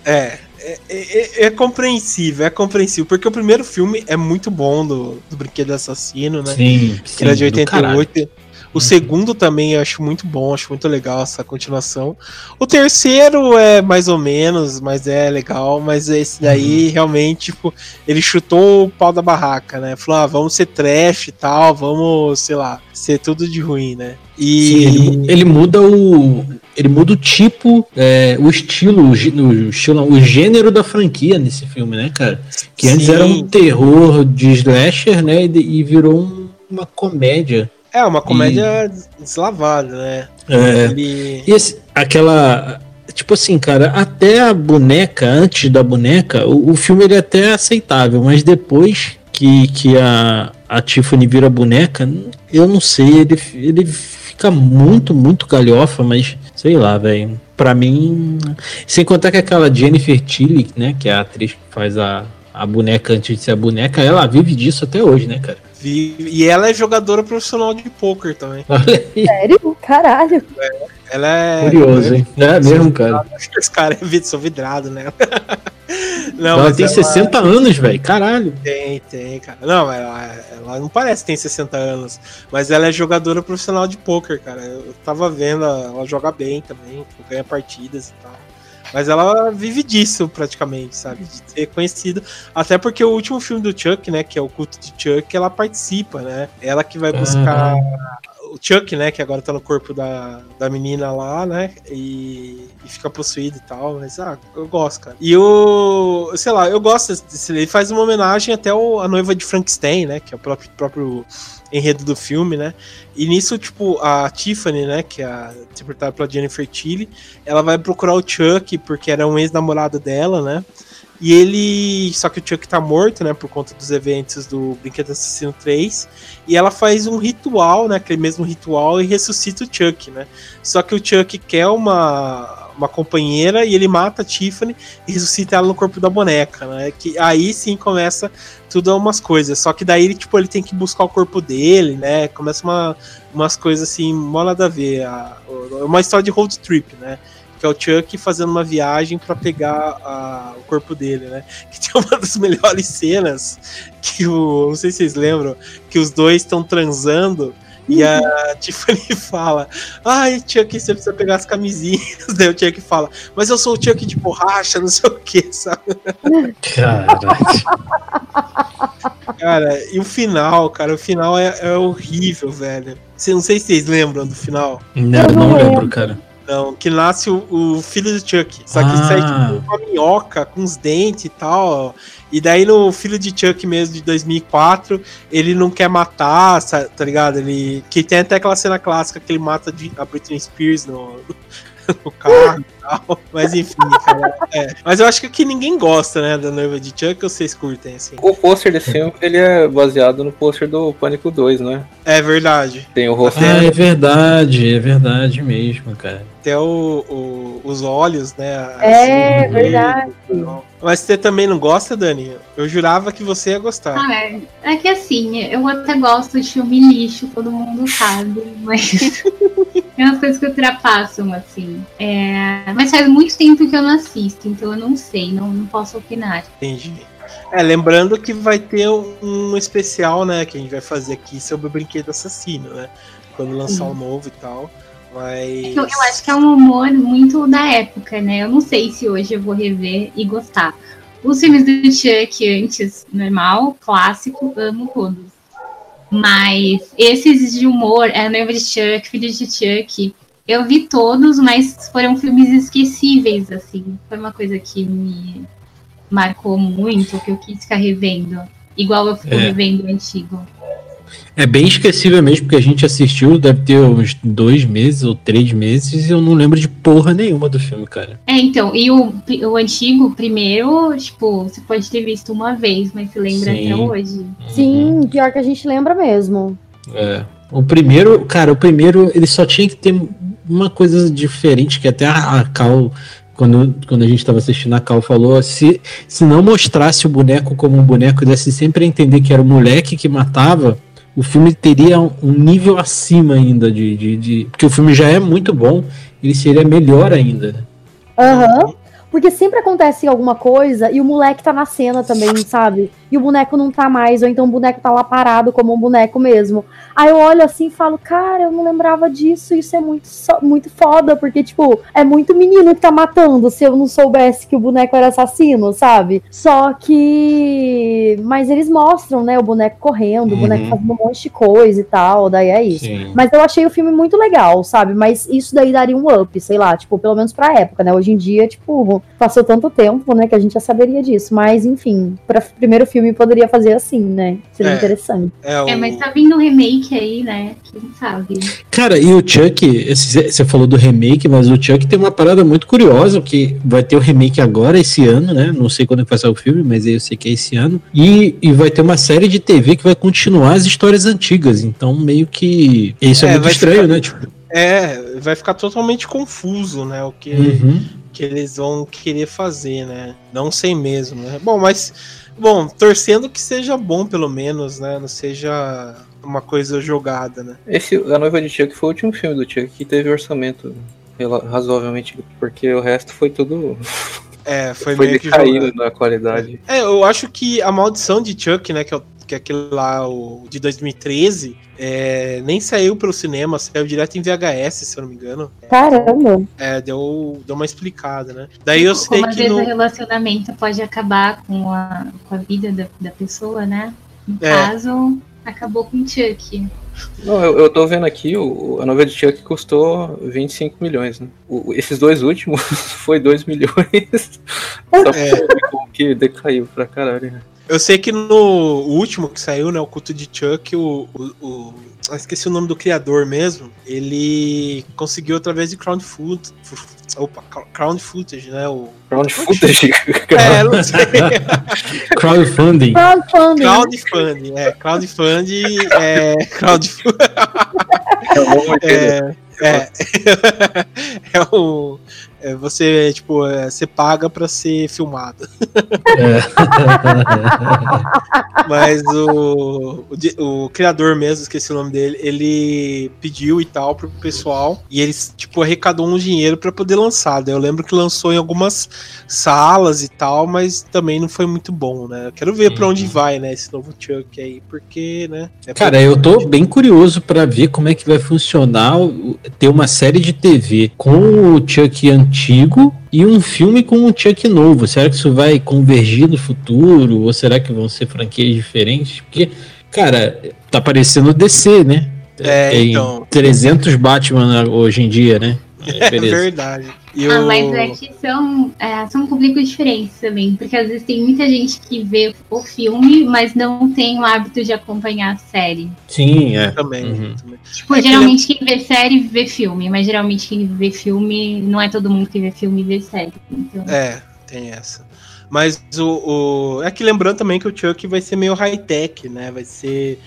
É, é, é- é compreensível, é compreensível. Porque o primeiro filme é muito bom do, do Brinquedo Assassino, né? Sim, que sim, era de do caralho. 88. O segundo também eu acho muito bom, acho muito legal essa continuação. O terceiro é mais ou menos, mas é legal. Mas esse daí Uhum. realmente, tipo, ele chutou o pau da barraca, né? Falou, ah, vamos ser trash e tal, vamos, sei lá, ser tudo de ruim, né? E. Sim, ele, ele muda o. Ele muda o tipo, é, o estilo, o, estilo, o gênero da franquia nesse filme, né, cara? Que antes Sim. era um terror de slasher, né? E, virou um- uma comédia. É, uma comédia deslavada, né? É, Ele. E esse, aquela. Tipo assim, cara, até a boneca, antes da boneca, o, o filme ele é até aceitável, mas depois que, que a, a Tiffany vira boneca, eu não sei, ele, ele fica muito, muito galhofa, mas sei lá, velho. Pra mim. Sem contar que aquela Jennifer Tilly, né, que é a atriz que faz a, a boneca antes de ser a boneca, ela vive disso até hoje, né, cara? E ela é jogadora profissional de poker também. Sério? Caralho. Ela é. curioso, hein? É mesmo, cara. Acho que esse cara é vid- sou vidrado, né? Não, ela tem 60 anos, velho, caralho. Tem, tem, cara. Não, ela, ela não parece que tem 60 anos, mas ela é jogadora profissional de poker, cara. Eu tava vendo, ela joga bem também, ganha partidas e tal. Mas ela vive disso praticamente, sabe? De ser conhecida. Até porque o último filme do Chuck, né? Que é o culto de Chuck, ela participa, né? Ela que vai buscar o Chuck, né, que agora tá no corpo da, da menina lá, né, e, e fica possuído e tal, mas, ah, eu gosto, cara. E o, sei lá, eu gosto desse, ele faz uma homenagem até o, a noiva de Frankenstein, né, que é o próprio, próprio enredo do filme, né, e nisso, tipo, a Tiffany, né, que é a, interpretada pela Jennifer Tilly, ela vai procurar o Chuck, porque era um ex-namorado dela, né, e ele. Só que o Chuck tá morto, né? Por conta dos eventos do Brinquedo Assassino 3. E ela faz um ritual, né? Aquele mesmo ritual, e ressuscita o Chuck, né? Só que o Chuck quer uma, uma companheira e ele mata a Tiffany e ressuscita ela no corpo da boneca, né? Que aí sim começa tudo umas coisas. Só que daí ele, tipo, ele tem que buscar o corpo dele, né? Começa uma, umas coisas assim, mó nada a ver. A, uma história de road trip, né? Que é o Chuck fazendo uma viagem para pegar a, o corpo dele, né? Que tem uma das melhores cenas que o. Não sei se vocês lembram, que os dois estão transando. E a uhum. Tiffany fala: Ai, Chuck, você precisa pegar as camisinhas. Daí o Chuck fala: Mas eu sou o Chuck de borracha, não sei o que, sabe? Caralho. Cara, e o final, cara, o final é, é horrível, velho. Não sei se vocês lembram do final. Não, não lembro, cara. Não, que nasce o, o filho do Chuck. Só que ah. sai tipo uma minhoca com os dentes e tal. E daí no filho de Chuck mesmo de 2004, ele não quer matar, tá ligado? Ele que tem até aquela cena clássica que ele mata a Britney Spears no, no carro e tal. Mas enfim, cara. É. Mas eu acho que aqui ninguém gosta, né, da noiva de Chuck, ou vocês curtem, assim. O pôster desse filme, ele é baseado no pôster do Pânico 2, né? É verdade. Tem o rosto. Ah, é verdade, é verdade mesmo, cara. Até o, o os olhos, né? É, assim, verdade. Mas você também não gosta, Dani? Eu jurava que você ia gostar. Ah, é. é que assim, eu até gosto de filme lixo, todo mundo sabe, mas é umas coisas que ultrapassam, assim. É... Mas faz muito tempo que eu não assisto, então eu não sei, não, não posso opinar. Entendi. É, lembrando que vai ter um especial, né, que a gente vai fazer aqui sobre o brinquedo assassino, né? Quando lançar o um novo e tal. Mas. Eu, eu, acho que é um humor muito da época, né? Eu não sei se hoje eu vou rever e gostar. Os filmes do Chuck antes, normal, clássico, amo todos. Mas esses de humor, é a noiva de Chuck, filho de Chuck, eu vi todos, mas foram filmes esquecíveis, assim. Foi uma coisa que me marcou muito, que eu quis ficar revendo. Igual eu fico é. revendo o antigo. É bem esquecível mesmo, porque a gente assistiu, deve ter uns dois meses ou três meses, e eu não lembro de porra nenhuma do filme, cara. É, então, e o, o antigo, primeiro, tipo, você pode ter visto uma vez, mas se lembra Sim. até hoje. Sim, pior que a gente lembra mesmo. É. O primeiro, cara, o primeiro, ele só tinha que ter uma coisa diferente, que até a, a Cal quando, quando a gente estava assistindo a Cal falou, se, se não mostrasse o boneco como um boneco, desse sempre a entender que era o moleque que matava, o filme teria um, nível acima ainda de, de, de, Porque o filme já é muito bom, ele seria melhor ainda. Né? Aham. Uhum. Porque sempre acontece alguma coisa e o moleque tá na cena também, sabe? E o boneco não tá mais, ou então o boneco tá lá parado como um boneco mesmo. Aí eu olho assim e falo, cara, eu não lembrava disso, isso é muito, muito foda, porque, tipo, é muito menino que tá matando se eu não soubesse que o boneco era assassino, sabe? Só que. Mas eles mostram, né, o boneco correndo, uhum. o boneco fazendo um monte de coisa e tal, daí é isso. Sim. Mas eu achei o filme muito legal, sabe? Mas isso daí daria um up, sei lá, tipo, pelo menos pra época, né? Hoje em dia, tipo, passou tanto tempo, né, que a gente já saberia disso. Mas, enfim, pra primeiro filme poderia fazer assim, né? Seria é, interessante. É, o... é, mas tá vindo um remake aí, né? Quem sabe? Cara, e o Chuck, você falou do remake, mas o Chuck tem uma parada muito curiosa, que vai ter o remake agora, esse ano, né? Não sei quando vai sair o filme, mas eu sei que é esse ano. E, e vai ter uma série de TV que vai continuar as histórias antigas. Então, meio que. Isso é, é muito estranho, ficar... né? Tipo. É, vai ficar totalmente confuso, né? O que, uhum. que eles vão querer fazer, né? Não sei mesmo, né? Bom, mas. Bom, torcendo que seja bom, pelo menos, né? Não seja uma coisa jogada, né? Esse, A Noiva de Chuck foi o último filme do Chuck que teve orçamento razoavelmente, porque o resto foi tudo. É, foi, foi meio decaído na qualidade. É, eu acho que a maldição de Chuck, né, que é, que é aquele lá, o de 2013, é, nem saiu pelo cinema, saiu direto em VHS, se eu não me engano. Caramba! É, deu, deu uma explicada, né? Daí eu sei Como que. Às no... o relacionamento pode acabar com a, com a vida da, da pessoa, né? No é. caso, acabou com o Chuck. Não, eu, eu tô vendo aqui, o, a novela de Chuck custou 25 milhões, né? O- esses dois últimos foi 2 milhões. Só É. que decaiu pra caralho, né? Eu sei que no último que saiu, né, o culto de Chuck, o, o, o- ah, esqueci o nome do criador mesmo, ele conseguiu através de crowd foot, opa, crowd footage, né, o footage. é, não sei, Crowdfunding. Crowdfunding. crowdfunding, é, crowdfunding, é, crowdfunding, é, é, é o é, você tipo é, você paga pra ser filmado. É. Mas o, o, o criador mesmo, esqueci o nome dele, ele pediu e tal pro pessoal e eles, tipo, arrecadou um dinheiro pra poder lançar. Daí eu lembro que lançou em algumas salas e tal, mas também não foi muito bom, né? Eu quero ver pra onde Uhum. vai, né, esse novo Chuck aí, porque, né? é Cara, eu tô bem curioso pra ver como é que vai funcionar ter uma série de TV com o Chuck antigo e um filme com o Chuck novo. Será que isso vai convergir no futuro? Ou será que vão ser franquias diferentes? Porque, cara, tá parecendo DC, né? É, Tem então. 300 Batman hoje em dia, né? É beleza. verdade. E Ah, o- mas é que são, é, são públicos diferentes também, porque às vezes tem muita gente que vê o filme, mas não tem o hábito de acompanhar a série. Sim, é. também. Uhum. também. Tipo, É que geralmente quem vê série vê filme, mas geralmente quem vê filme, não é todo mundo que vê filme e vê série. Então, É, tem essa. Mas o, o- É que lembrando também que o Chuck vai ser meio high-tech, né? Vai ser.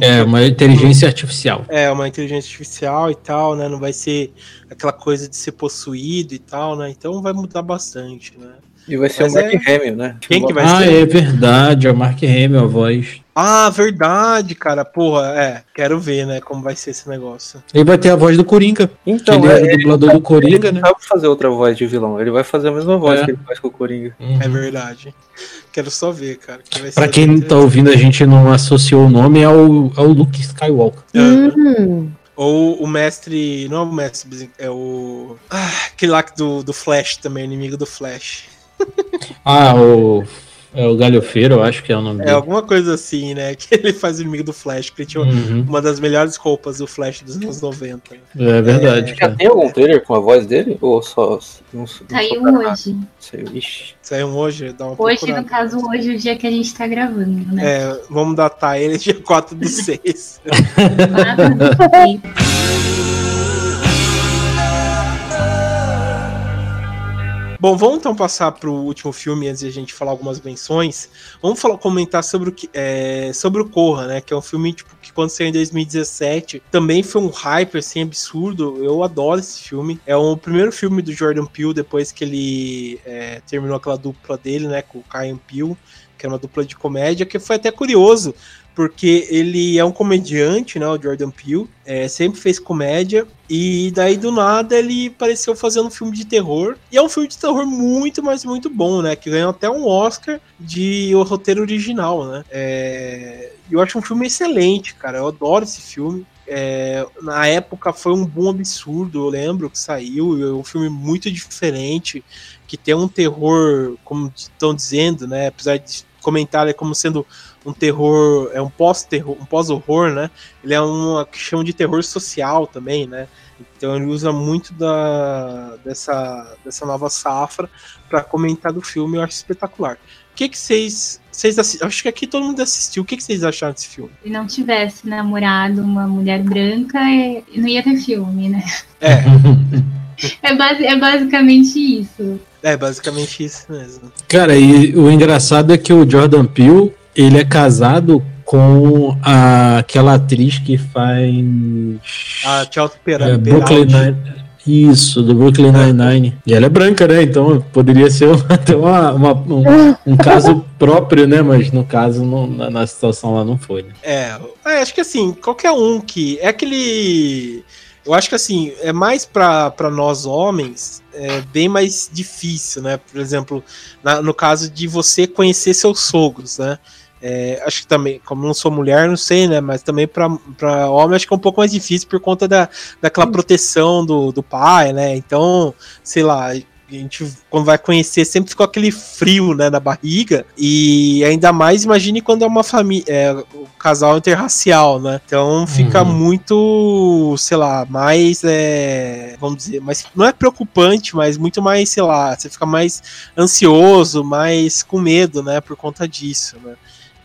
É, uma inteligência artificial. É, uma inteligência artificial e tal, né? Não vai ser aquela coisa de ser possuído e tal, né? Então vai mudar bastante, né? E vai ser Mas o Mark é- Hamill, né? Quem que vai Ah, ser? é verdade, é o Mark Hamill a voz. Ah, verdade, cara. Porra, é. Quero ver, né? Como vai ser esse negócio. Ele vai ter a voz do Coringa. Então, ele é, era o dublador do Coringa, ele né? não sabe fazer outra voz de vilão. Ele vai fazer a mesma voz É. que ele faz com o Coringa. Uhum. É verdade. Quero só ver, cara. que vai Pra ser quem tá ouvindo, a gente não associou o nome ao, ao Luke Skywalker. interessante. Hum. Ou o mestre. Não é o mestre, é o. Ah, aquele lá do, do Flash também, inimigo do Flash. Ah, o. É o Galhofeiro, eu acho que é o nome É dele. alguma coisa assim, né? Que ele faz o inimigo do Flash, que ele tinha Uhum. uma das melhores roupas do Flash dos anos 90. É verdade, Já cara. tem algum trailer com a voz dele? Ou só. Não, não saiu hoje. Saiu. Ixi. Saiu hoje, dá uma Hoje, procurada. no caso, hoje é o dia que a gente tá gravando, né? É, vamos datar ele dia 4 do 6. Nada do que- Bom, vamos então passar pro último filme antes de a gente falar algumas menções. Vamos falar, comentar sobre o, que, é, sobre o Corra, né? Que é um filme tipo, que quando saiu em 2017 também foi um hype assim, absurdo. Eu adoro esse filme. É o primeiro filme do Jordan Peele depois que ele é, terminou aquela dupla dele, né? Com o Kyan Peele, que era uma dupla de comédia, que foi até curioso. Porque ele é um comediante, né? O Jordan Peele. é, sempre fez comédia. E daí, do nada, ele apareceu fazendo um filme de terror. E é um filme de terror muito, mas muito bom, né? Que ganhou até um Oscar de o roteiro original, né? É, Eu acho um filme excelente, cara. Eu adoro esse filme. É, na época foi um boom absurdo, eu lembro que saiu. É um filme muito diferente, que tem um terror, como estão dizendo, né? Apesar de comentar como sendo um terror, é um pós-terror, um pós-horror, né? Ele é uma que chama de terror social também, né? Então ele usa muito da, dessa, dessa nova safra para comentar do filme, eu acho espetacular. O que que vocês, vocês acho que aqui todo mundo assistiu. O que que vocês acharam desse filme? Se não tivesse namorado uma mulher branca, é- não ia ter filme, né? É, É, basi- é basicamente isso. É basicamente isso mesmo. Cara, e o engraçado é que o Jordan Peele, ele é casado com a- aquela atriz que faz A Chelsea é, Pera, Brooklyn. Nine. Isso, do Brooklyn Nine-Nine. E ela é branca, né? Então poderia ser até uma, uma- um, um caso próprio, né? Mas no caso, não- na, na situação lá não foi. Né? É, é, acho que assim, qualquer um que. É aquele. Eu acho que assim, é mais pra nós homens, é bem mais difícil, né? Por exemplo, na- no caso de você conhecer seus sogros, né? É, acho que também, como não sou mulher, não sei, né? Mas também pra homem acho que é um pouco mais difícil por conta da, daquela proteção do, do pai, né? Então, sei lá, a gente, quando vai conhecer, sempre ficou aquele frio, né, na barriga. E ainda mais, imagine quando é uma família, é, o casal interracial, né? Então fica Uhum. muito, sei lá, mais, é, vamos dizer, mas não é preocupante, mas muito mais, sei lá, você fica mais ansioso, mais com medo, né, por conta disso, né?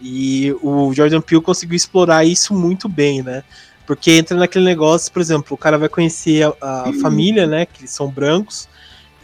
E o Jordan Peele conseguiu explorar isso muito bem, né? Porque entra naquele negócio, por exemplo, o cara vai conhecer a, a família, né? Que eles são brancos.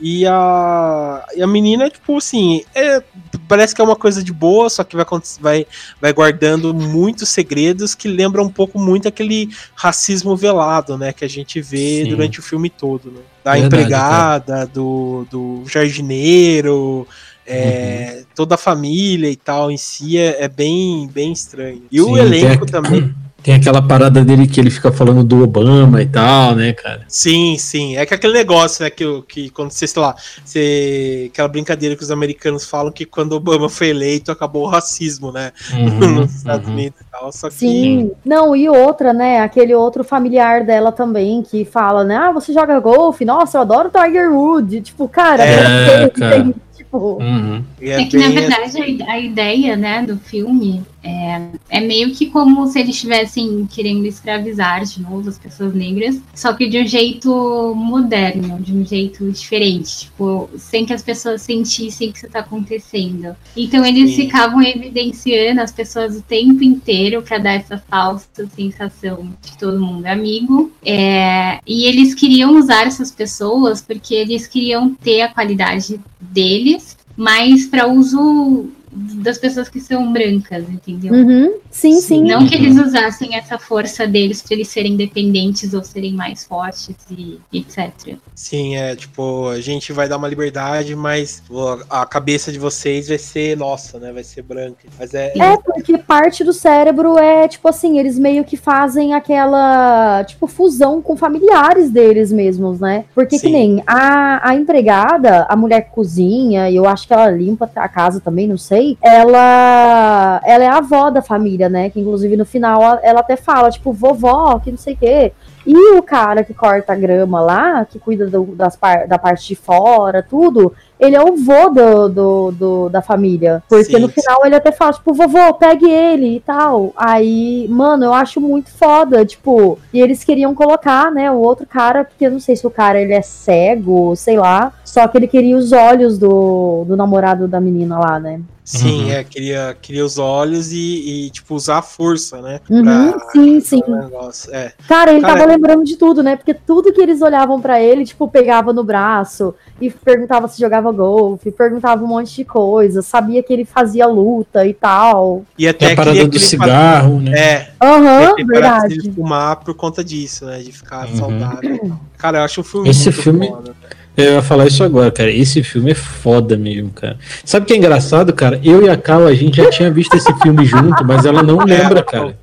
E a, e a menina, tipo assim, é, parece que é uma coisa de boa, só que vai, vai, vai guardando muitos segredos que lembram um pouco muito aquele racismo velado, né? Que a gente vê Sim. durante o filme todo, né? Da Verdade, empregada, do, do jardineiro, é, toda a família e tal em si é, é bem, bem estranho. E o Sim, elenco tem a- também. Tem aquela parada dele que ele fica falando do Obama e tal, né, cara? Sim, sim. É que aquele negócio, né, que, que quando você, sei lá, você, aquela brincadeira que os americanos falam que quando Obama foi eleito acabou o racismo, né, Uhum, nos Estados uhum. Unidos e tal. Só que Sim. Não, e outra, né? Aquele outro familiar dela também que fala, né? Ah, você joga golfe? Nossa, eu adoro Tiger Wood. Tipo, cara, É, tem- cara. tem, tipo, Uhum. e É que, na verdade, a ideia, né, do filme é, é meio que como se eles estivessem querendo escravizar de novo as pessoas negras, só que de um jeito moderno, de um jeito diferente, tipo, sem que as pessoas sentissem que isso tá acontecendo. Então eles Sim. ficavam evidenciando as pessoas o tempo inteiro para dar essa falsa sensação de todo mundo é amigo. É, e eles queriam usar essas pessoas porque eles queriam ter a qualidade deles, mas para uso das pessoas que são brancas, entendeu? uhum, sim, sim. Não que eles usassem essa força deles para eles serem independentes ou serem mais fortes e etc. Sim, é tipo, a gente vai dar uma liberdade, mas a cabeça de vocês vai ser nossa, né? Vai ser branca. Mas é. É, porque parte do cérebro é, tipo assim, eles meio que fazem aquela, tipo, fusão com familiares deles mesmos, né? Porque Sim. que nem a, a empregada, a mulher que cozinha, e eu acho que ela limpa a casa também, não sei, ela, ela é a avó da família, né? Que inclusive no final ela- até fala, tipo, vovó, que não sei o quê. E o cara que corta a grama lá, que cuida do- das par- da parte de fora, tudo, ele é o vô do, do, do- da família. Porque Sim, no sim. final ele até fala, tipo, vovô, pegue ele e tal. Aí, mano, eu acho muito foda, tipo, e eles queriam colocar, né, o outro cara, porque eu não sei se o cara ele é cego, sei lá, só que ele queria os olhos do, do namorado da menina lá, né? Sim, Uhum. é, queria, queria os olhos e, e, tipo, usar a força, né? Uhum, pra- sim, sim. pra negócio. É. Cara, ele Cara, tava lembrando de tudo, né? Porque tudo que eles olhavam pra ele, tipo, pegava no braço e perguntava se jogava golfe, perguntava um monte de coisa, sabia que ele fazia luta e tal. E É até a parada do cigarro, né? fa- É, Aham, ele parasse verdade. de fumar por conta disso, né? De ficar Uhum. saudável. e tal. Cara, eu acho um filme Esse muito filme- foda. Eu ia falar isso agora, cara. Esse filme é foda mesmo, cara. Sabe o que é engraçado, cara? Eu e a Cal, a gente já tinha visto esse filme junto, mas ela não lembra, cara.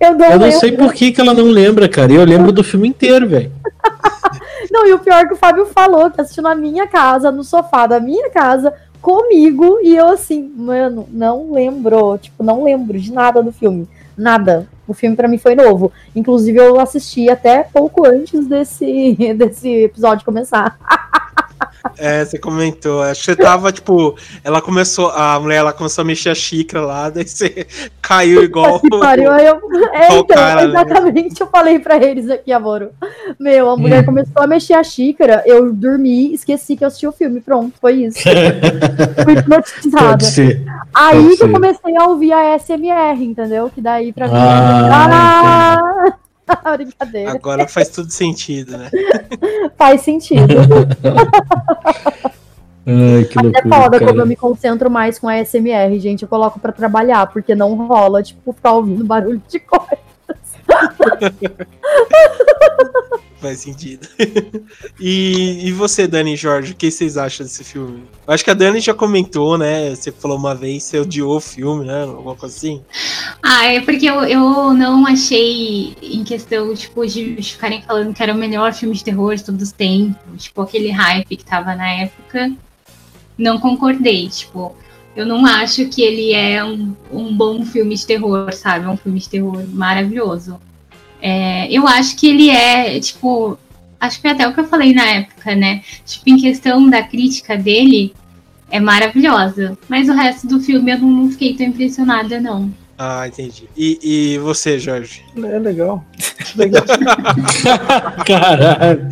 Eu não, Eu não sei por que, que ela não lembra, cara. Eu lembro do filme inteiro, velho. Não, e o pior é que o Fábio falou que assistiu na minha casa, no sofá da minha casa, comigo, e eu assim, mano, não lembro. Tipo, não lembro de nada do filme. Nada. O filme pra mim foi novo. Inclusive, eu assisti até pouco antes desse, desse episódio começar. É, você comentou. Acho que você tava, tipo, ela começou, a mulher ela começou a mexer a xícara lá, daí você caiu igual. Que pariu, eu, é, então, cara, né? exatamente, eu falei pra eles aqui, amor. Meu, a mulher Hum. começou a mexer a xícara, eu dormi, esqueci que eu assisti o filme, pronto, foi isso. Fui hipnotizada. Pode ser. Aí Pode que eu ser. comecei a ouvir a SMR, entendeu? Que daí pra mim. Ah, Ah, brincadeira. Agora faz tudo sentido, né? Faz sentido. Ai, que É loucura, foda cara. quando eu me concentro mais com a SMR, gente. Eu coloco pra trabalhar, porque não rola, tipo, ficar ouvindo barulho de coisa. Faz sentido. e, e você, Dani e Jorge, o que vocês acham desse filme? Eu acho que a Dani já comentou, né? Você falou uma vez, você odiou o filme, né? Alguma coisa assim. Ah, é porque eu, eu não achei em questão, tipo, de ficarem falando que era o melhor filme de terror de todos os tempos, tipo, aquele hype que tava na época. Não concordei, tipo, eu não acho que ele é um, um bom filme de terror, sabe? É um filme de terror maravilhoso. É, eu acho que ele é, tipo, acho que foi até o que eu falei na época, né? Tipo, em questão da crítica dele, é maravilhosa. Mas o resto do filme eu não fiquei tão impressionada, não. Ah, entendi. E, e você, Jorge? É legal. Legal. Caralho.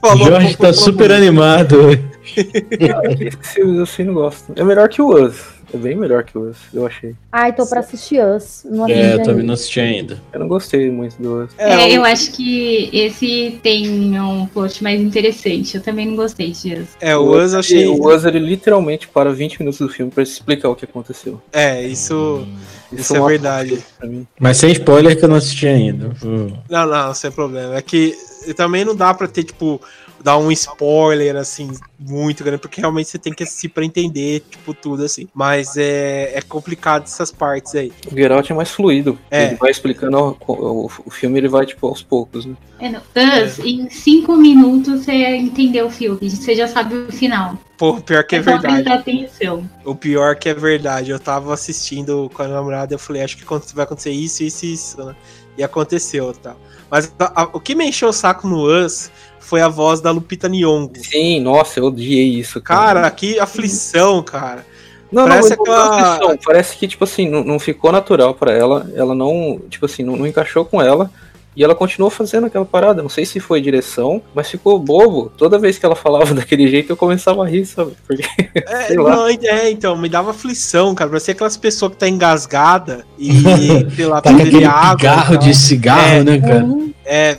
Falou Jorge pouco, tá super animado. Esses filmes assim não gosto. É melhor que o Us. É bem melhor que o Us, eu achei. Ai, tô pra assistir Us. Não assisti É, eu ainda. também não assisti ainda. Eu não gostei muito do Us. É, É, eu o, acho que esse tem um plot mais interessante. Eu também não gostei disso. é, o Us eu achei. O Us, ele literalmente para 20 minutos do filme pra explicar o que aconteceu. É, isso, isso é um verdade. absurdo Pra mim. Mas sem spoiler que eu não assisti ainda. Hum. Não, não, sem problema. É que também não dá pra ter, tipo, dar um spoiler, assim, muito grande, porque realmente você tem que assistir pra entender, tipo, tudo, assim. Mas é, é complicado essas partes aí. O Get Out é mais fluido. É. Ele vai explicando o, o, o filme, ele vai, tipo, aos poucos, né? É, não. Us, em cinco minutos você entendeu o filme. Você já sabe o final. Pô, pior que é só verdade. atenção. O pior que é verdade. Eu tava assistindo com a namorada, eu falei, acho que vai acontecer isso, isso e isso, né? E aconteceu, tá? Mas a- a- o que me encheu o saco no Us foi a voz da Lupita Nyong'o. Sim, nossa, eu odiei isso, Cara, que aflição, cara. Não, Parece não, não, aquela- parece que, tipo assim, não, não ficou natural pra ela. Ela não, tipo assim, não, não encaixou com ela. E ela continuou fazendo aquela parada. Não sei se foi direção, mas ficou bobo. Toda vez que ela falava daquele jeito, eu começava a rir, sabe? Porque, É, Sei lá. não, é, então, me dava aflição, cara. Parecia aquelas pessoas que tá engasgada e, sei lá, Tá aquele de água. pigarro tal. de cigarro, É. né, cara? É.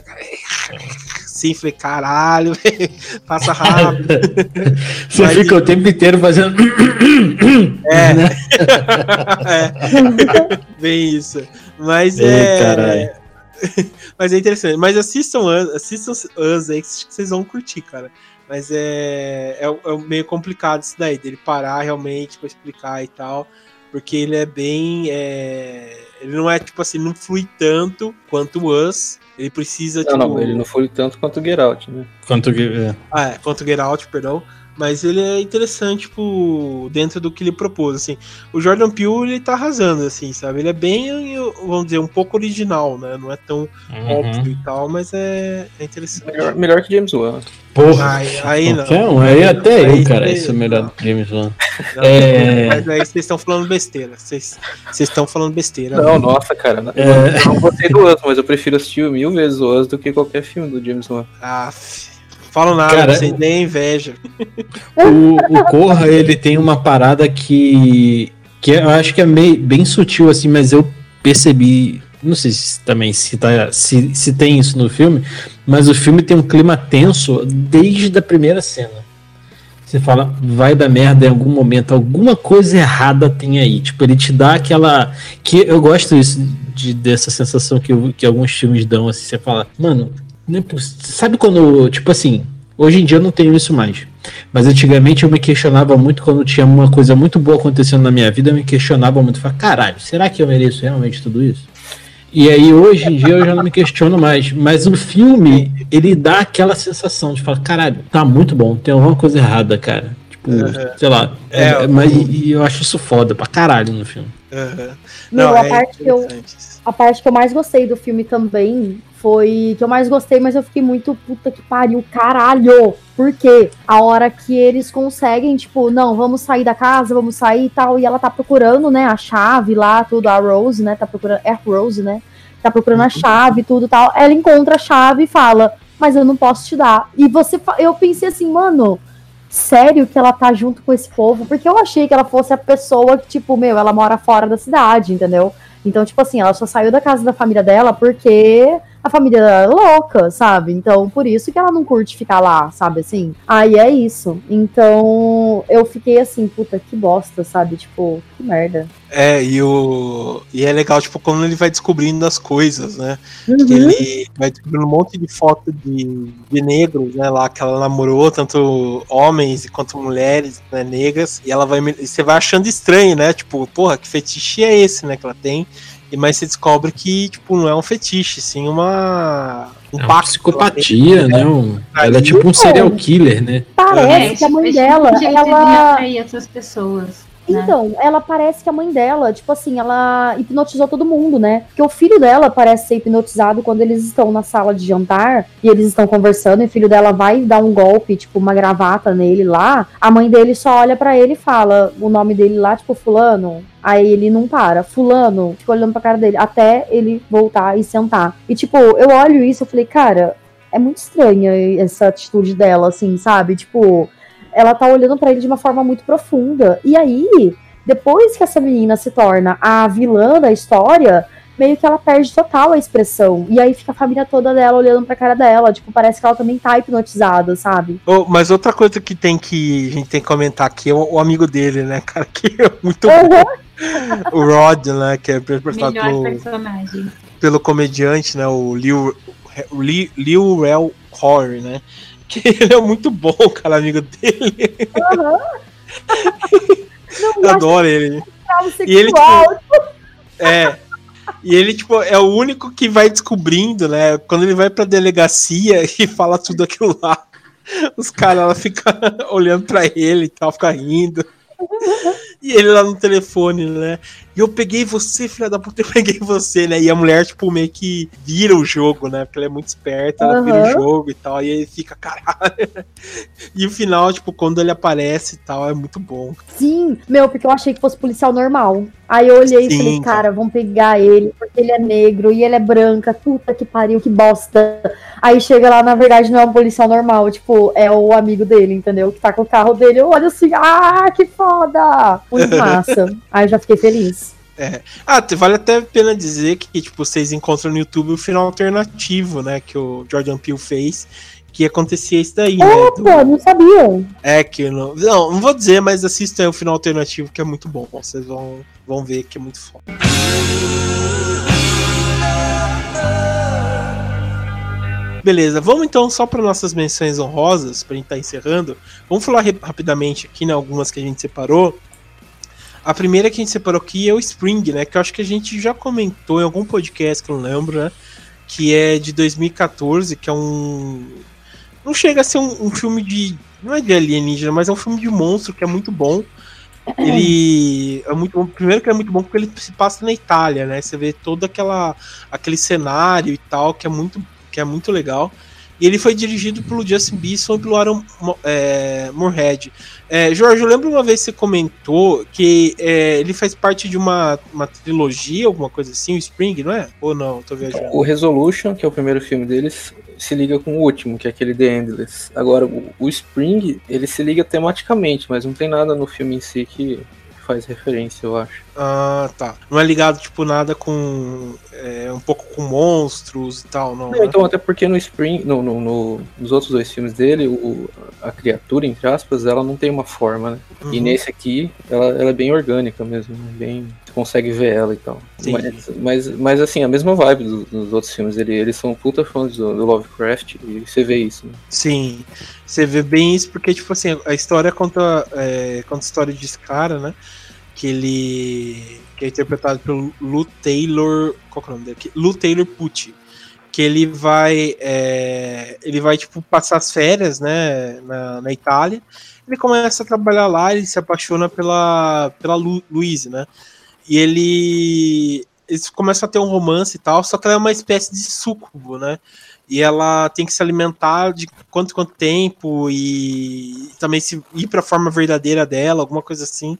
Sim, falei, caralho, passa rápido. Você Mas- fica o tempo inteiro fazendo. É. Né? é. Bem isso. Mas Ei, é. caralho. Mas é interessante. Mas assistam Us, assistam Us aí que vocês vão curtir, cara. Mas é, é, é meio complicado isso daí, dele parar realmente pra explicar e tal. Porque ele é bem. é, ele não é tipo assim, não flui tanto quanto o Us. Ele precisa, não, tipo. não, ele não foi tanto quanto o Get Out, né? Quanto que. é. Ah, é, quanto o Get Out, perdão. Mas ele é interessante, tipo, dentro do que ele propôs, assim. O Jordan Peele, ele tá arrasando, assim, sabe? Ele é bem, vamos dizer, um pouco original, né? Não é tão Uhum. óbvio e tal, mas é, é interessante. Melhor, melhor que James Wan. Porra. Aí, aí não. Um, aí até Aí eu, cara. Isso é melhor do que James Wan. Não, É. Mas aí vocês estão falando besteira. Vocês estão falando besteira. Não, nossa, cara. não- É. Eu não gostei do Us, mas eu prefiro assistir mil vezes o Us do que qualquer filme do James Wan. Ah, f- falo nada, Cara, nem inveja. O, o Corra, ele tem uma parada que. que eu acho que é meio, bem sutil, assim, mas eu percebi. Não sei se também se, tá, se, se tem isso no filme, mas o filme tem um clima tenso desde a primeira cena. Você fala, vai dar merda em algum momento, alguma coisa errada tem aí. Tipo, ele te dá aquela. Que eu gosto isso, de, dessa sensação que, eu- que alguns filmes dão, assim, você fala, mano, é poss- sabe quando, tipo assim, hoje em dia eu não tenho isso mais. Mas antigamente eu me questionava muito quando tinha uma coisa muito boa acontecendo na minha vida, eu me questionava muito, falava, caralho, será que eu mereço realmente tudo isso? E aí hoje em dia eu já não me questiono mais, mas o filme, ele dá aquela sensação de falar, caralho, tá muito bom, tem alguma coisa errada, cara. Tipo, sei lá. É, É, mas e eu acho isso foda pra caralho no filme. Meu, Não, a é parte que eu-. A parte que eu mais gostei do filme também foi que eu mais gostei, mas eu fiquei muito puta que pariu, caralho. Porque a hora que eles conseguem, tipo, não, vamos sair da casa, vamos sair e tal, e ela tá procurando, né, a chave lá, tudo, a Rose, né, tá procurando, é a Rose, né, tá procurando a chave, tudo e tal. Ela encontra a chave e fala, mas eu não posso te dar. E você, eu pensei assim, mano, sério que ela tá junto com esse povo? Porque eu achei que ela fosse a pessoa que, tipo, meu, ela mora fora da cidade, entendeu? Então, tipo assim, ela só saiu da casa da família dela porque a família dela é louca, sabe? Então, por isso que ela não curte ficar lá, sabe assim? Aí é isso. Então, eu fiquei assim, puta, que bosta, sabe? Tipo, que merda. É, e, o... e é legal, tipo, quando ele vai descobrindo as coisas, né? Uhum. Ele vai descobrindo um monte de foto de, de negros, né? Lá que ela namorou, tanto homens quanto mulheres né, negras. E ela vai. e Você vai achando estranho, né? Tipo, porra, que fetiche é esse, né? Que ela tem. E mas você descobre que, tipo, não é um fetiche, sim uma. Um É uma psicopatia, né? Um- ela é tipo um serial killer, né? Parece É, que a mãe dela, ela. atrair outras pessoas. Então, ela parece que a mãe dela, tipo assim, ela hipnotizou todo mundo, né? Porque o filho dela parece ser hipnotizado quando eles estão na sala de jantar e eles estão conversando e o filho dela vai dar um golpe, tipo, uma gravata nele lá. A mãe dele só olha para ele e fala o nome dele lá, tipo, Fulano. Aí ele não para. Fulano, fica olhando pra cara dele, até ele voltar e sentar. E, tipo, eu olho isso e falei, cara, é muito estranha essa atitude dela, assim, sabe? Tipo, ela tá olhando para ele de uma forma muito profunda. E aí, depois que essa menina se torna a vilã da história, meio que ela perde total a expressão. E aí fica a família toda dela olhando pra cara dela. Tipo, parece que ela também tá hipnotizada, sabe? Oh, mas outra coisa que tem que a gente tem que comentar aqui é o, o amigo dele, né, cara? Que é muito uhum. bom. o Rod, né? Que é interpretado pelo, pelo comediante, né? O Liu, Liu, Liu Rel Corey, né? Que ele é muito bom, cara, amigo dele. Uhum. Adoro ele. E ele, tipo, é. E ele, tipo, é o único que vai descobrindo, né? Quando ele vai pra delegacia e fala tudo aquilo lá, os caras ficam olhando pra ele e tal, ficam rindo. E ele lá no telefone, né? E eu peguei você, filha da puta, eu peguei você, né? E a mulher, tipo, meio que vira o jogo, né? Porque ela é muito esperta, ela uhum. vira o jogo e tal. E ele fica, caralho. E o final, tipo, quando ele aparece e tal, é muito bom. Sim, meu, porque eu achei que fosse policial normal. Aí eu olhei Sim, e falei, cara, vamos pegar ele, porque ele é negro e ele é branca. Puta que pariu, que bosta. Aí chega lá, na verdade, não é um policial normal, tipo, é o amigo dele, entendeu? Que tá com o carro dele. Eu olho assim, ah, que foda! Muito massa. Aí eu já fiquei feliz. É. Ah, vale até a pena dizer que, tipo, vocês encontram no YouTube o final alternativo, né? Que o Jordan Peele fez. Que acontecia isso daí, né? Opa, não sabia. É que não. Não, não vou dizer, mas assistam o final alternativo que é muito bom. Vocês vão, vão ver que é muito foda. Beleza, vamos então só para nossas menções honrosas, para a gente estar tá encerrando. Vamos falar rapidamente aqui, né, algumas que a gente separou. A primeira que a gente separou aqui é o Spring, né? Que eu acho que a gente já comentou em algum podcast que eu não lembro, né? Que é de 2014, que é um. Não chega a ser um, um filme de. Não é de alienígena, mas é um filme de monstro que é muito bom. Ele é muito bom. Primeiro que é muito bom porque ele se passa na Itália, né? Você vê todo aquela, aquele cenário e tal, que é muito, que é muito legal. E ele foi dirigido pelo Justin Bisson e pelo Aaron é, Moorhead. É, Jorge, eu lembro uma vez que você comentou que é, ele faz parte de uma, uma trilogia, alguma coisa assim, o Spring, não é? Ou não? Tô viajando. O Resolution, que é o primeiro filme deles, se liga com o último, que é aquele The Endless. Agora, o, o Spring, ele se liga tematicamente, mas não tem nada no filme em si que faz referência, eu acho. Ah, tá. Não é ligado, tipo, nada com. É, um pouco com monstros e tal, não. não né? Então, até porque no Spring, no, no, no, nos outros dois filmes dele, o, a criatura, entre aspas, ela não tem uma forma, né? Uhum. E nesse aqui, ela, ela é bem orgânica mesmo, né? bem. Você consegue ver ela e tal. Mas, mas, mas, assim, a mesma vibe dos, dos outros filmes. Ele, eles são puta fãs do, do Lovecraft e você vê isso, né? Sim. Você vê bem isso porque, tipo assim, a história conta, é, conta a história desse cara, né? Que ele que é interpretado pelo Lou Taylor, qual é o nome dele? Lou Taylor Pucci, que ele vai é, ele vai tipo passar as férias, né, na, na Itália. Ele começa a trabalhar lá, ele se apaixona pela pela Lu, Louise, né? E ele eles começam a ter um romance e tal, só que ela é uma espécie de súcubo, né? E ela tem que se alimentar de quanto quanto tempo e também se ir para a forma verdadeira dela, alguma coisa assim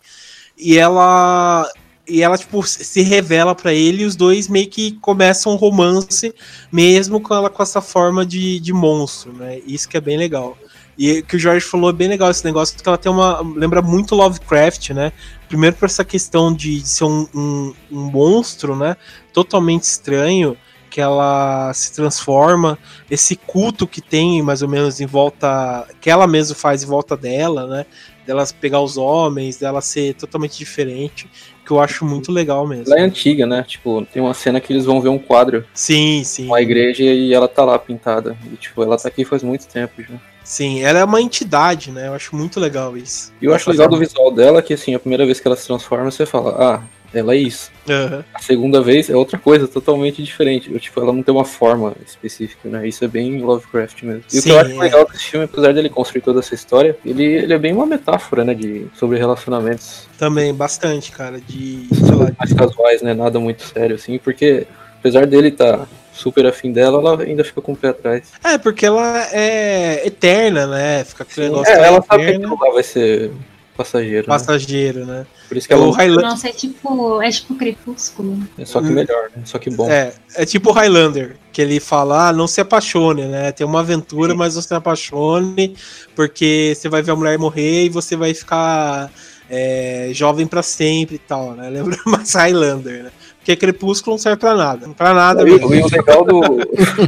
e ela e ela tipo se revela para ele e os dois meio que começam um romance mesmo com ela com essa forma de, de monstro, né? Isso que é bem legal. E que o Jorge falou é bem legal esse negócio, porque ela tem uma. lembra muito Lovecraft, né? Primeiro por essa questão de, de ser um, um, um, monstro, né? Totalmente estranho, que ela se transforma, esse culto que tem mais ou menos em volta. que ela mesma faz em volta dela, né? Delas pegar os homens, dela ser totalmente diferente, que eu acho muito legal mesmo. Ela é antiga, né? Tipo, tem uma cena que eles vão ver um quadro. Sim, sim. Uma igreja e ela tá lá pintada. E, tipo, ela tá aqui faz muito tempo já. Sim, ela é uma entidade, né? Eu acho muito legal isso. E eu acho legal do visual dela que, assim, a primeira vez que ela se transforma, você fala, ah, ela é isso. Uhum. A segunda vez é outra coisa, totalmente diferente. Eu, tipo, ela não tem uma forma específica, né? Isso é bem Lovecraft mesmo. E o que Sim, eu acho é. legal desse filme, apesar dele construir toda essa história, ele, ele é bem uma metáfora, né? De, sobre relacionamentos Também, bastante, cara, de, lá, mais casuais, né? Nada muito sério, assim, porque apesar dele estar super afim dela, ela ainda fica com o pé atrás. É, porque ela é eterna, né? Fica aquele negócio É, ela sabe que lá vai ser passageiro. né? passageiro, né? Por isso que É ela o Highlander. Nossa, é tipo, é tipo crepúsculo. é só que melhor, né? Só que bom. É, é tipo o Highlander, que ele fala, ah, não se apaixone, né? Tem uma aventura, mas não se apaixone, porque você vai ver a mulher morrer e você vai ficar é, jovem pra sempre e tal, né? Lembra mais Highlander, né? Porque Crepúsculo não serve pra nada. Pra nada E, mesmo. e o legal do,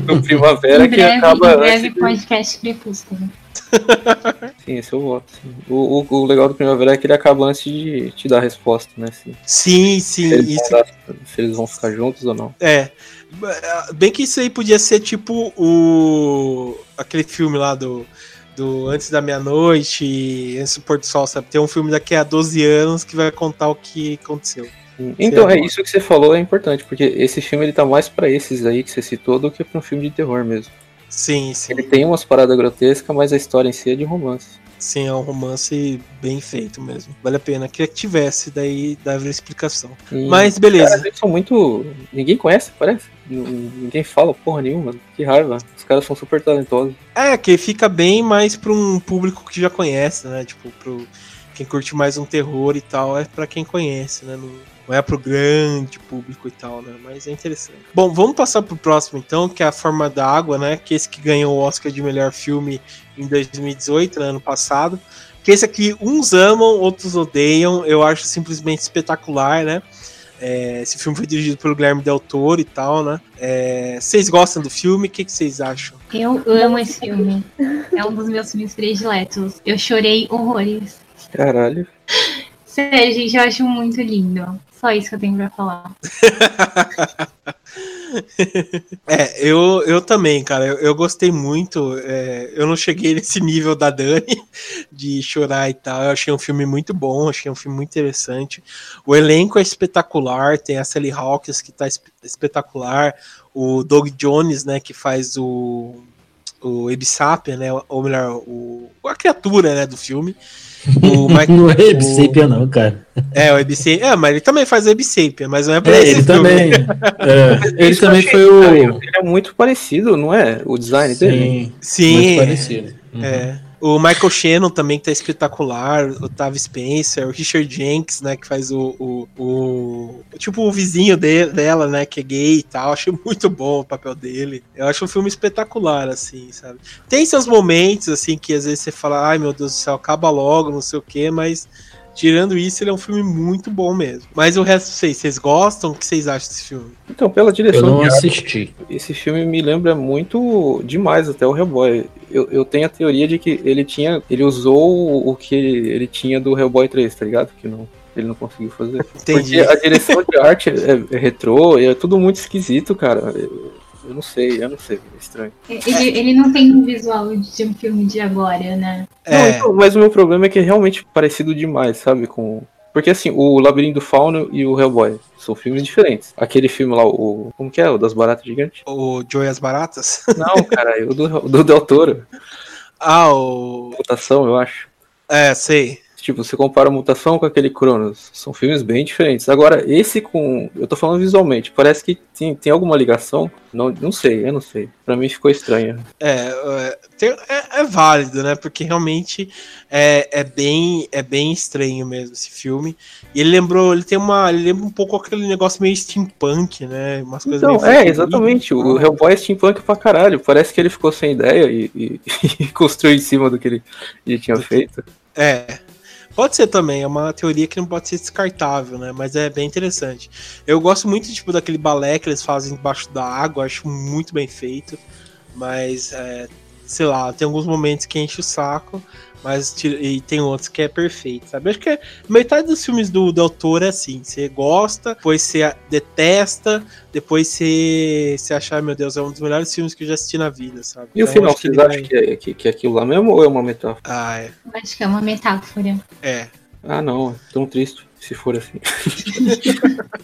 do Primavera é que breve, acaba. em breve antes podcast crepúsculo. Sim, esse eu voto. O, o, o legal do Primavera é que ele acaba antes de te dar a resposta, né? Se, Sim, se, sim, eles isso dar- se eles vão ficar juntos ou não. É. Bem que isso aí podia ser tipo o. aquele filme lá do. Do Antes da Meia-Noite, Antes do Pôr do Sol, sabe? Tem um filme daqui a 12 anos que vai contar o que aconteceu. Então, Sim. é isso que você falou é importante, porque esse filme ele tá mais pra esses aí que você citou do que pra um filme de terror mesmo. Sim, sim. Ele tem umas paradas grotescas, mas a história em si é de romance. Sim, é um romance bem feito mesmo. Vale a pena. Queria que tivesse, daí dava explicação. Mas beleza. eles são muito. Ninguém conhece, parece. Ninguém fala porra nenhuma. Que raiva. Os caras são super talentosos. É, que fica bem mais pra um público que já conhece, né? Tipo, pro quem curte mais um terror e tal, é pra quem conhece, né? Não é pro grande público e tal, né? Mas é interessante. Bom, vamos passar pro próximo então, que é A Forma da Água, né? Que é esse que ganhou o Oscar de melhor filme em 2018, né, ano passado. Que esse aqui uns amam, outros odeiam. Eu acho simplesmente espetacular, né? É, esse filme foi dirigido pelo Guilherme Del Toro e tal, né? É, vocês gostam do filme? O que, que vocês acham? Eu amo esse filme. É um dos meus filmes prediletos. Eu chorei horrores. Caralho. Sério, gente, eu acho muito lindo. Só isso que eu tenho pra falar. É, eu, eu também, cara. Eu, eu gostei muito. é, eu não cheguei nesse nível da Dani de chorar e tal. Eu achei um filme muito bom, achei um filme muito interessante. O elenco é espetacular. Tem a Sally Hawkins que tá esp- espetacular. O Doug Jones, né, que faz o o Ebisapia, né, ou melhor, o, a criatura, né, do filme. O Mike- não é o- Ebsapia, não, cara. É, o Ebisapia. É, mas ele também faz o Ebisapia, mas não é pra É, esse ele filme. também. É, ele também achei foi o. Ele é muito parecido, não é? O design dele. Sim, Sim, muito parecido. Uhum. É. O Michael Shannon também que tá espetacular, o Otávio Spencer, o Richard Jenks, né, que faz o, o, o- tipo o vizinho de- dela, né, que é gay e tal, achei muito bom o papel dele. Eu acho um filme espetacular, assim, sabe? Tem seus momentos, assim, que às vezes você fala, ai meu Deus do céu, acaba logo, não sei o quê, mas tirando isso, ele é um filme muito bom mesmo. Mas o resto, vocês, vocês gostam? O que vocês acham desse filme? Então, pela Eu direção não de arte, assisti. esse filme me lembra muito demais até o Hellboy. Eu, eu tenho a teoria de que ele tinha. Ele usou o que ele tinha do Hellboy 3, tá ligado? Que não, ele não conseguiu fazer. Entendi. Porque a direção de arte é, é retrô e é tudo muito esquisito, cara. Eu, não sei, eu não sei, é estranho. Ele, ele não tem um visual de um filme de agora, né? Não, É, então, mas o meu problema é que é realmente parecido demais, sabe? Com. Porque assim, o Labirinto do Fauno e o Hellboy são filmes diferentes. Aquele filme lá, o. Como que é? O das baratas gigantes? o Joey as Baratas? Não, cara, o do, do Del Toro. Ah, o... Mutação, eu acho. É, sei. Tipo, você compara a mutação com aquele Cronos. São filmes bem diferentes. Agora, esse com. Eu tô falando visualmente. Parece que tem, tem alguma ligação. Não, não sei, eu não sei. Pra mim ficou estranho. É, é, é- é válido, né? Porque realmente é, é bem é bem estranho mesmo esse filme. E ele lembrou, ele tem uma, ele lembra um pouco aquele negócio meio steampunk, né? Umas coisas Então, meio é, exatamente. e O. Hellboy é steampunk pra caralho. Parece que ele ficou sem ideia e, e- e construiu em cima do que ele, ele tinha feito. É. Pode ser também, é uma teoria que não pode ser descartável, né? Mas é bem interessante. Eu gosto muito, tipo, daquele balé que eles fazem embaixo da água, acho muito bem feito. Mas é, sei lá, tem alguns momentos que enche o saco, mas e tem outros que é perfeito, sabe? Acho que é, metade dos filmes do Del Toro é assim, você gosta, depois você detesta, depois você, você acha, ai meu Deus, é um dos melhores filmes que eu já assisti na vida, sabe? E o Então, final, acho que vocês acham que é, que, que é aquilo lá mesmo ou é uma metáfora? Ah, é. Eu Acho que é uma metáfora. É. Ah, não, é tão triste se for assim.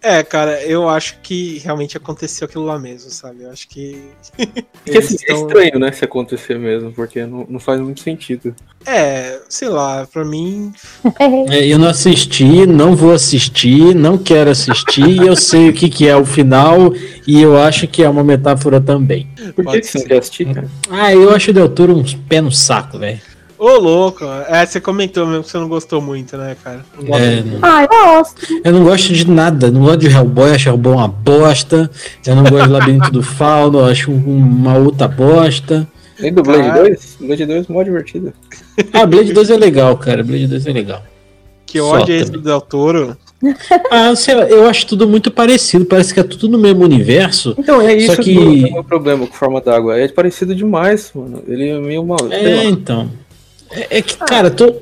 É, cara, eu acho que realmente aconteceu aquilo lá mesmo, sabe? Eu acho que. Porque assim, eles é estranho, né, se acontecer mesmo, porque não, não faz muito sentido. É, sei lá, pra mim. É, eu não assisti, não vou assistir, não quero assistir, eu sei o que, que é o final e eu acho que é uma metáfora também. Por que, que você não quer assistir, cara? Ah, eu acho o Del Toro um pé no saco, velho. Ô, louco! É, você comentou mesmo que você não gostou muito, né, cara? É, não- Ah, eu gosto. eu não gosto de nada, não gosto de Hellboy, acho Hellboy uma bosta. Eu não gosto de Labirinto do Fauno, acho uma outra bosta. Nem do Blade Cara. 2? Blade 2 é mó divertido. Ah, Blade 2 é legal, cara. Blade 2 é legal. Que Só ódio é esse do Del Toro? Ah, sei lá, eu acho tudo muito parecido, parece que é tudo no mesmo universo. Então, é isso Só que que- é o meu problema com Forma d'Água. É parecido demais, mano. Ele é meio mal. É, lá. então. É, é que, cara, tô...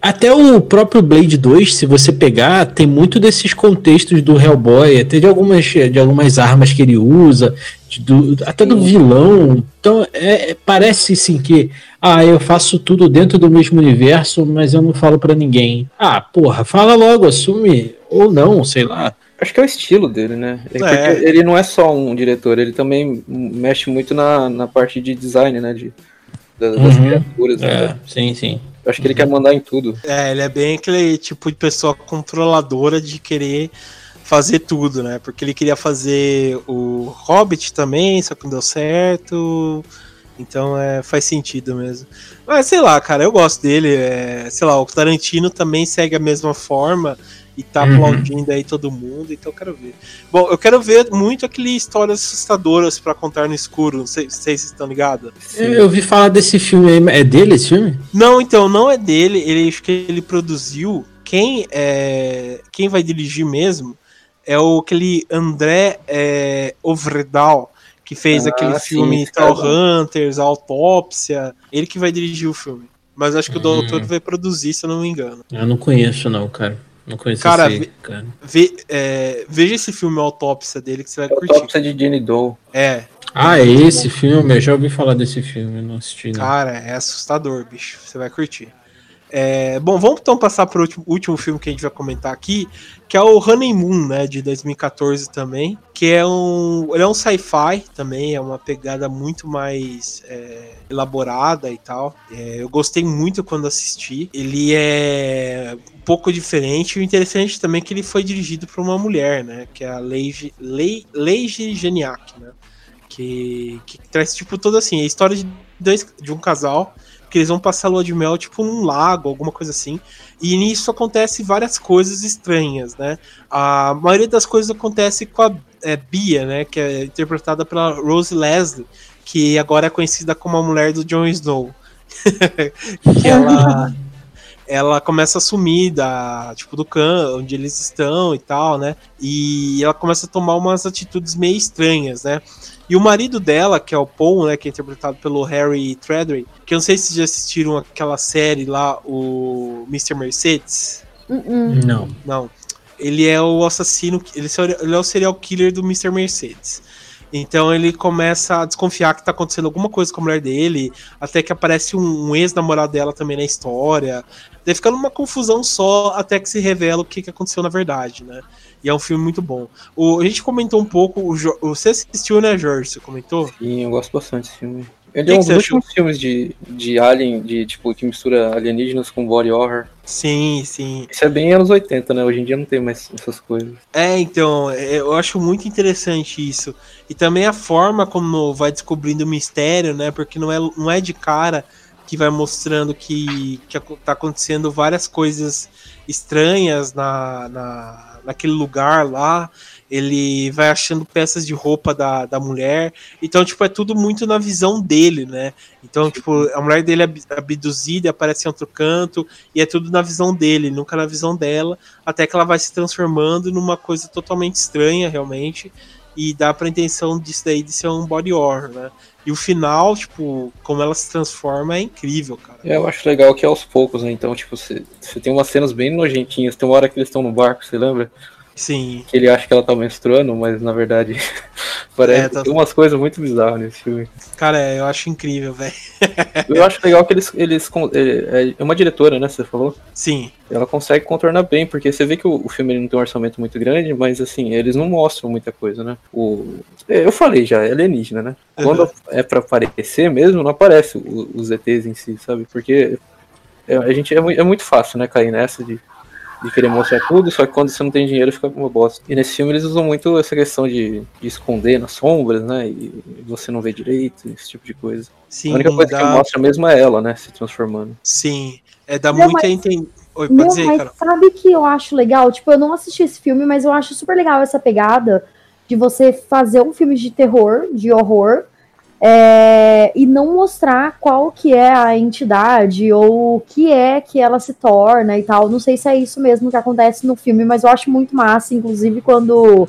até o próprio Blade 2, se você pegar, tem muito desses contextos do Hellboy, até de algumas, de algumas armas que ele usa, de- do- até do vilão. Então, é, é- parece sim que, ah, eu faço tudo dentro do mesmo universo, mas eu não falo pra ninguém. Ah, porra, fala logo, assume. Ou não, sei lá. Acho que é o estilo dele, né? É É. ele não é só um diretor, ele também mexe muito na, na parte de design, né? De, da- das Uhum. criaturas. né? É, sim, sim. Eu acho que ele quer mandar em tudo. É, ele é bem aquele tipo de pessoa controladora de querer fazer tudo, né? Porque ele queria fazer o Hobbit também, só que não deu certo. Então é, faz sentido mesmo. Mas sei lá, cara, eu gosto dele. é, sei lá, o Tarantino também segue a mesma forma e tá Uhum. aplaudindo aí todo mundo, então eu quero ver. Bom, eu quero ver muito aquele histórias assustadoras pra contar no escuro. Não sei, se vocês estão ligados. Eu, eu ouvi falar desse filme aí. É dele esse filme? Não, então, não é dele. Ele acho que ele produziu. Quem é quem vai dirigir mesmo é o aquele André é, Ovredal que fez Ah, aquele sim, filme bom. Hunters, Autópsia. Ele que vai dirigir o filme. Mas acho que o Hum. doutor vai produzir, se eu não me engano. Eu não conheço, não, cara. Não conheço Cara, esse ve- cara. Ve- é, veja esse filme Autópsia dele que você vai curtir. Autópsia de Jenny Doe. É, Ah, é esse filme? Eu já ouvi falar desse filme, eu não assisti, não. Cara, é assustador, bicho. Você vai curtir. É, bom, vamos então passar para o último, último filme que a gente vai comentar aqui, que é o Honeymoon, né, de 2014 também, que é um, ele é um sci-fi também, é uma pegada muito mais é, elaborada e tal. É, eu gostei muito quando assisti. Ele é um pouco diferente. O interessante também é que ele foi dirigido por uma mulher, né, que é a Leige, Lei- Leige Geniak, né, que, que traz tipo toda assim a história de dois de um casal que eles vão passar a lua de mel, tipo, num lago, alguma coisa assim. E nisso acontece várias coisas estranhas, né? A maioria das coisas acontece com a é, Bia, né? Que é interpretada pela Rose Leslie, que agora é conhecida como a mulher do Jon Snow. que ela, ela começa a sumir da, tipo, do canto onde eles estão e tal, né? E ela começa a tomar umas atitudes meio estranhas, né? E o marido dela, que é o Paul, né, que é interpretado pelo Harry Treadway, que eu não sei se vocês já assistiram aquela série lá, o Mr. Mercedes. Uh-uh. Não. Não. Ele é o assassino, ele é- ele é o serial killer do Mr. Mercedes. Então ele começa a desconfiar que tá acontecendo alguma coisa com a mulher dele, até que aparece um, um ex-namorado dela também na história. Daí fica numa confusão só até que se revela o que, que aconteceu na verdade, né? E é um filme muito bom. O, a gente comentou um pouco, o, você assistiu, né, Jorge? Você comentou? Sim, eu gosto bastante desse filme. Ele Que é um dos achou? últimos filmes de, de Alien, de tipo, que mistura alienígenas com body horror. Sim, sim. Isso é bem anos 80, né? Hoje em dia não tem mais essas coisas. É, então, é, eu acho muito interessante isso. E também a forma como vai descobrindo o mistério, né? Porque não é, não é de cara que vai mostrando que, que tá acontecendo várias coisas estranhas na, na, naquele lugar lá. Ele vai achando peças de roupa da, da mulher. Então, tipo, é tudo muito na visão dele, né? Então, tipo, a mulher dele é ab- abduzida, aparece em outro canto, e é tudo na visão dele, nunca na visão dela até que ela vai se transformando numa coisa totalmente estranha, realmente. e dá pra intenção disso daí de ser um body horror, né? E o final, tipo, como ela se transforma é incrível, cara. É, eu acho legal que é aos poucos, né? Então, tipo, você, tem umas cenas bem nojentinhas. Tem uma hora que eles estão no barco, você lembra? Sim. Que ele acha que ela tá menstruando, mas na verdade parece É, tá- tem umas coisas muito bizarras nesse filme. Cara, é, eu acho incrível, velho. Eu acho legal que eles. eles é, é uma diretora, né? Você falou? Sim. Ela consegue contornar bem, porque você vê que o, o filme ele não tem um orçamento muito grande, mas assim, eles não mostram muita coisa, né? O, é, eu falei já, é alienígena, né? Quando Uhum. é pra aparecer mesmo, não aparece os ETs em si, sabe? Porque a gente é, é muito fácil, né, cair nessa de, de querer mostrar tudo, só que quando você não tem dinheiro fica uma bosta. E nesse filme eles usam muito essa questão de, de esconder nas sombras, né? E você não vê direito, esse tipo de coisa. Sim, a única coisa que dá, mostra mesmo é ela, né? Se transformando. sim. É, dá Não, muito a mas- entender. Oi, pode Não, dizer, mas cara. sabe que eu acho legal? Tipo, eu não assisti esse filme, mas eu acho super legal essa pegada de você fazer um filme de terror, de horror, é, e não mostrar qual que é a entidade ou o que é que ela se torna e tal. Não sei se é isso mesmo que acontece no filme, mas eu acho muito massa, inclusive quando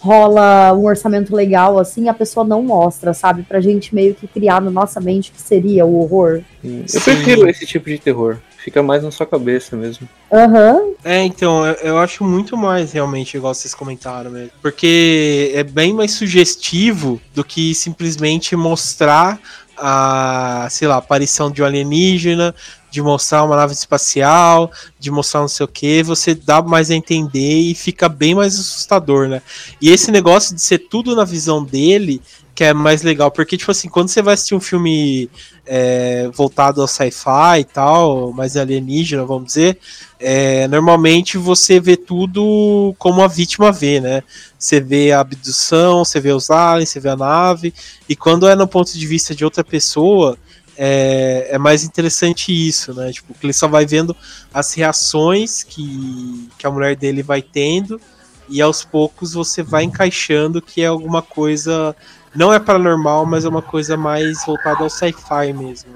rola um orçamento legal, assim, a pessoa não mostra, sabe? Pra gente meio que criar na nossa mente o que seria o horror. Eu Sim. prefiro esse tipo de terror. Fica mais na sua cabeça mesmo. Aham. É, então, eu, eu acho muito mais realmente, igual vocês comentaram mesmo. Porque é bem mais sugestivo do que simplesmente mostrar a, sei lá, aparição de um alienígena, de mostrar uma nave espacial, de mostrar não sei o que, você dá mais a entender e fica bem mais assustador, né? E esse negócio de ser tudo na visão dele, que é mais legal, porque, tipo assim, quando você vai assistir um filme é, voltado ao sci-fi e tal, mais alienígena, vamos dizer, é, normalmente você vê tudo como a vítima vê, né? Você vê a abdução, você vê os aliens, você vê a nave, e quando é no ponto de vista de outra pessoa, é, é mais interessante isso, né? Tipo, que ele só vai vendo as reações que, que a mulher dele vai tendo, e aos poucos você vai encaixando que é alguma coisa. Não é paranormal, mas é uma coisa mais voltada ao sci-fi mesmo.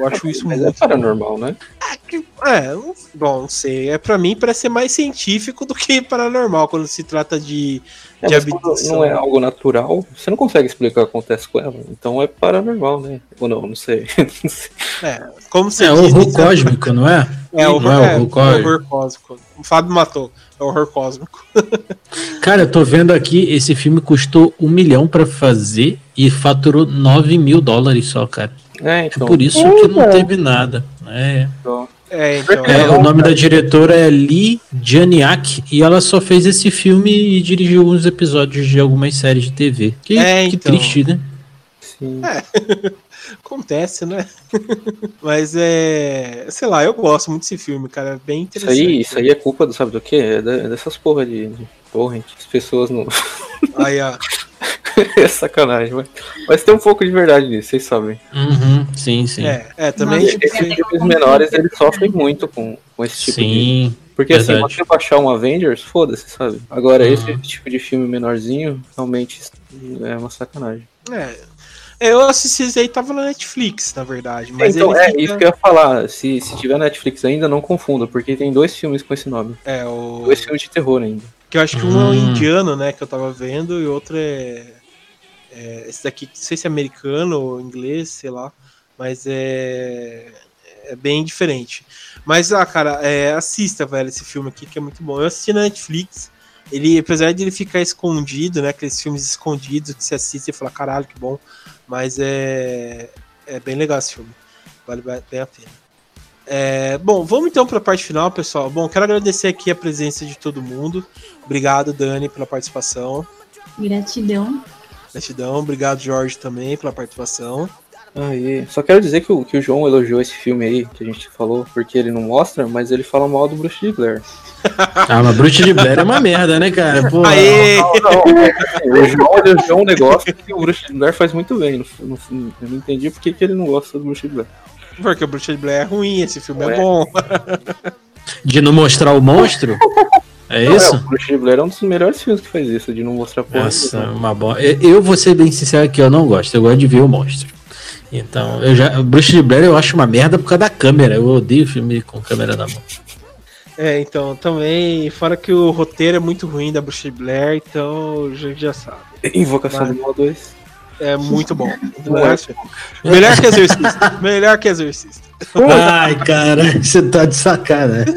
Eu acho isso Mas é muito paranormal, né? é, não- bom, não sei. É para mim parece ser mais científico do que paranormal quando se trata de, É, de abdução. não é algo natural, você não consegue explicar o que acontece com ela. Então é paranormal, né? Ou não, não sei. É, como você É diz, horror isso cósmico, não é? É, horror, não é é, horror cósmico. horror cósmico. O Fábio matou. É horror cósmico. Cara, eu tô vendo aqui, esse filme custou um milhão pra fazer e faturou 9 mil dólares só, cara. É, É então. por isso que não teve nada. É. então- É, então. É, é, o nome da diretora é Lee Janiak e ela só fez esse filme e dirigiu alguns episódios de algumas séries de TV. Que, É, que então. triste, né? Sim. acontece, né? Mas é. Sei lá, eu gosto muito desse filme, cara. É bem Isso interessante. aí, isso aí é culpa do sabe do quê? É dessas porra de, de torrent. As pessoas não. Aí, ó. é sacanagem, mas, mas tem um pouco de verdade nisso, vocês sabem. Uhum, sim, sim. É, é também. Nossa, tipo, Esses filmes menores, eles sofrem muito com, com esse tipo de. sim. Porque assim, verdade. você baixar um Avengers, foda-se, sabe? Agora, Uhum. esse tipo de filme menorzinho, realmente é uma sacanagem. é. Eu assisti esse aí, tava na Netflix, na verdade. Mas então, ele é fica- isso que eu ia falar. Se, se tiver Netflix ainda, não confunda, porque tem dois filmes com esse nome. É, o. Dois filmes de terror ainda. Que eu acho que um é o Hum. indiano, né, que eu tava vendo, e outro é, é. Esse daqui, não sei se é americano ou inglês, sei lá. Mas é. É bem diferente. Mas, ah, cara, é, assista, velho, esse filme aqui, que é muito bom. Eu assisti na Netflix. Ele, apesar de ele ficar escondido, né? Aqueles filmes escondidos que você assiste e fala, caralho, que bom. Mas é. É bem legal esse filme. Vale bem a pena. É, bom, vamos então para a parte final, pessoal. Bom, quero agradecer aqui a presença de todo mundo. Obrigado, Dani, pela participação. Gratidão. Gratidão. Obrigado, Jorge, também, pela participação. Aí, só quero dizer que o, que o João elogiou esse filme aí, que a gente falou, porque ele não mostra, mas ele fala mal do Bruce de Blair. Ah, mas Bruxa de Blair é uma merda, né, cara? Pô, Aê! O João elogiou um negócio que o Bruce de Blair faz muito bem. No, no- eu não entendi por que que ele não gosta do Bruce de Blair. Porque o Bruxa de Blair é ruim, esse filme Ué. é bom. de não mostrar o monstro? É Não, isso? o Bruce de Blair é um dos melhores filmes que faz isso, de não mostrar porra. Nossa, nenhuma. uma boa. Eu, eu vou ser bem sincero aqui, eu não gosto. Eu gosto de ver o monstro. Então, eu já. Bruxa de Blair eu acho uma merda por causa da câmera. Eu odeio filme com câmera na mão. É, então, também, fora que o roteiro é muito ruim da Bruxa de Blair, então a gente já sabe. Invocação Vai. do Mal 2. É muito bom. Melhor que Exorcista. Melhor que Exorcista. Ai, cara, você tá de sacanagem.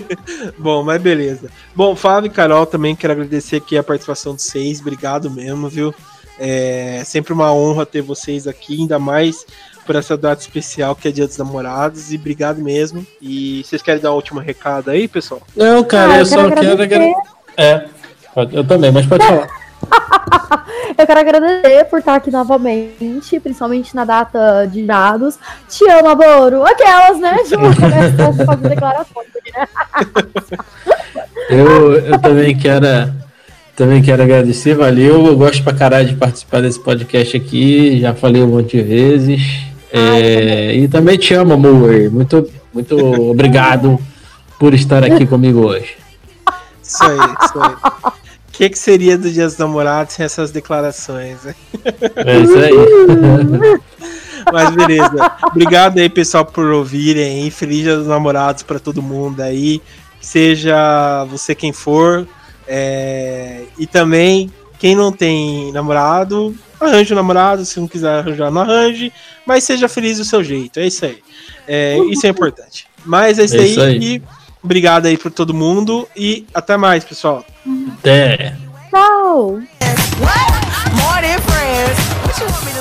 Bom, mas beleza. Bom, Fábio e Carol também quero agradecer aqui a participação de vocês. Obrigado mesmo, viu? É sempre uma honra ter vocês aqui, ainda mais por essa data especial que é Dia dos Namorados. E obrigado mesmo. E vocês querem dar um último recado aí, pessoal? Não, cara, Ah, eu, eu só quero quero agradecer. agradecer. É, pode- eu também, mas pode falar. Eu quero agradecer por estar aqui novamente, principalmente na data de dados. Te amo, Aboro. Aquelas, né? As declarações. né? Eu, eu também quero. Também quero agradecer, valeu. Eu gosto pra caralho de participar desse podcast aqui. Já falei um monte de vezes. É, e também te amo, amor. Muito, muito obrigado por estar aqui comigo hoje. Isso aí, isso aí. O que, que seria do Dia dos Namorados sem essas declarações? né? É isso aí. Mas beleza. Obrigado aí, pessoal, por ouvirem. aí. Feliz Dia dos Namorados pra todo mundo aí. Seja você quem for. É, E também, quem não tem namorado, arranje um namorado. Se não quiser arranjar, não arranje. Mas seja feliz do seu jeito. É isso aí. É, isso é importante. Mas é isso, É aí. isso aí. E Obrigado aí por todo mundo e até mais, pessoal. Até. Tchau. What? More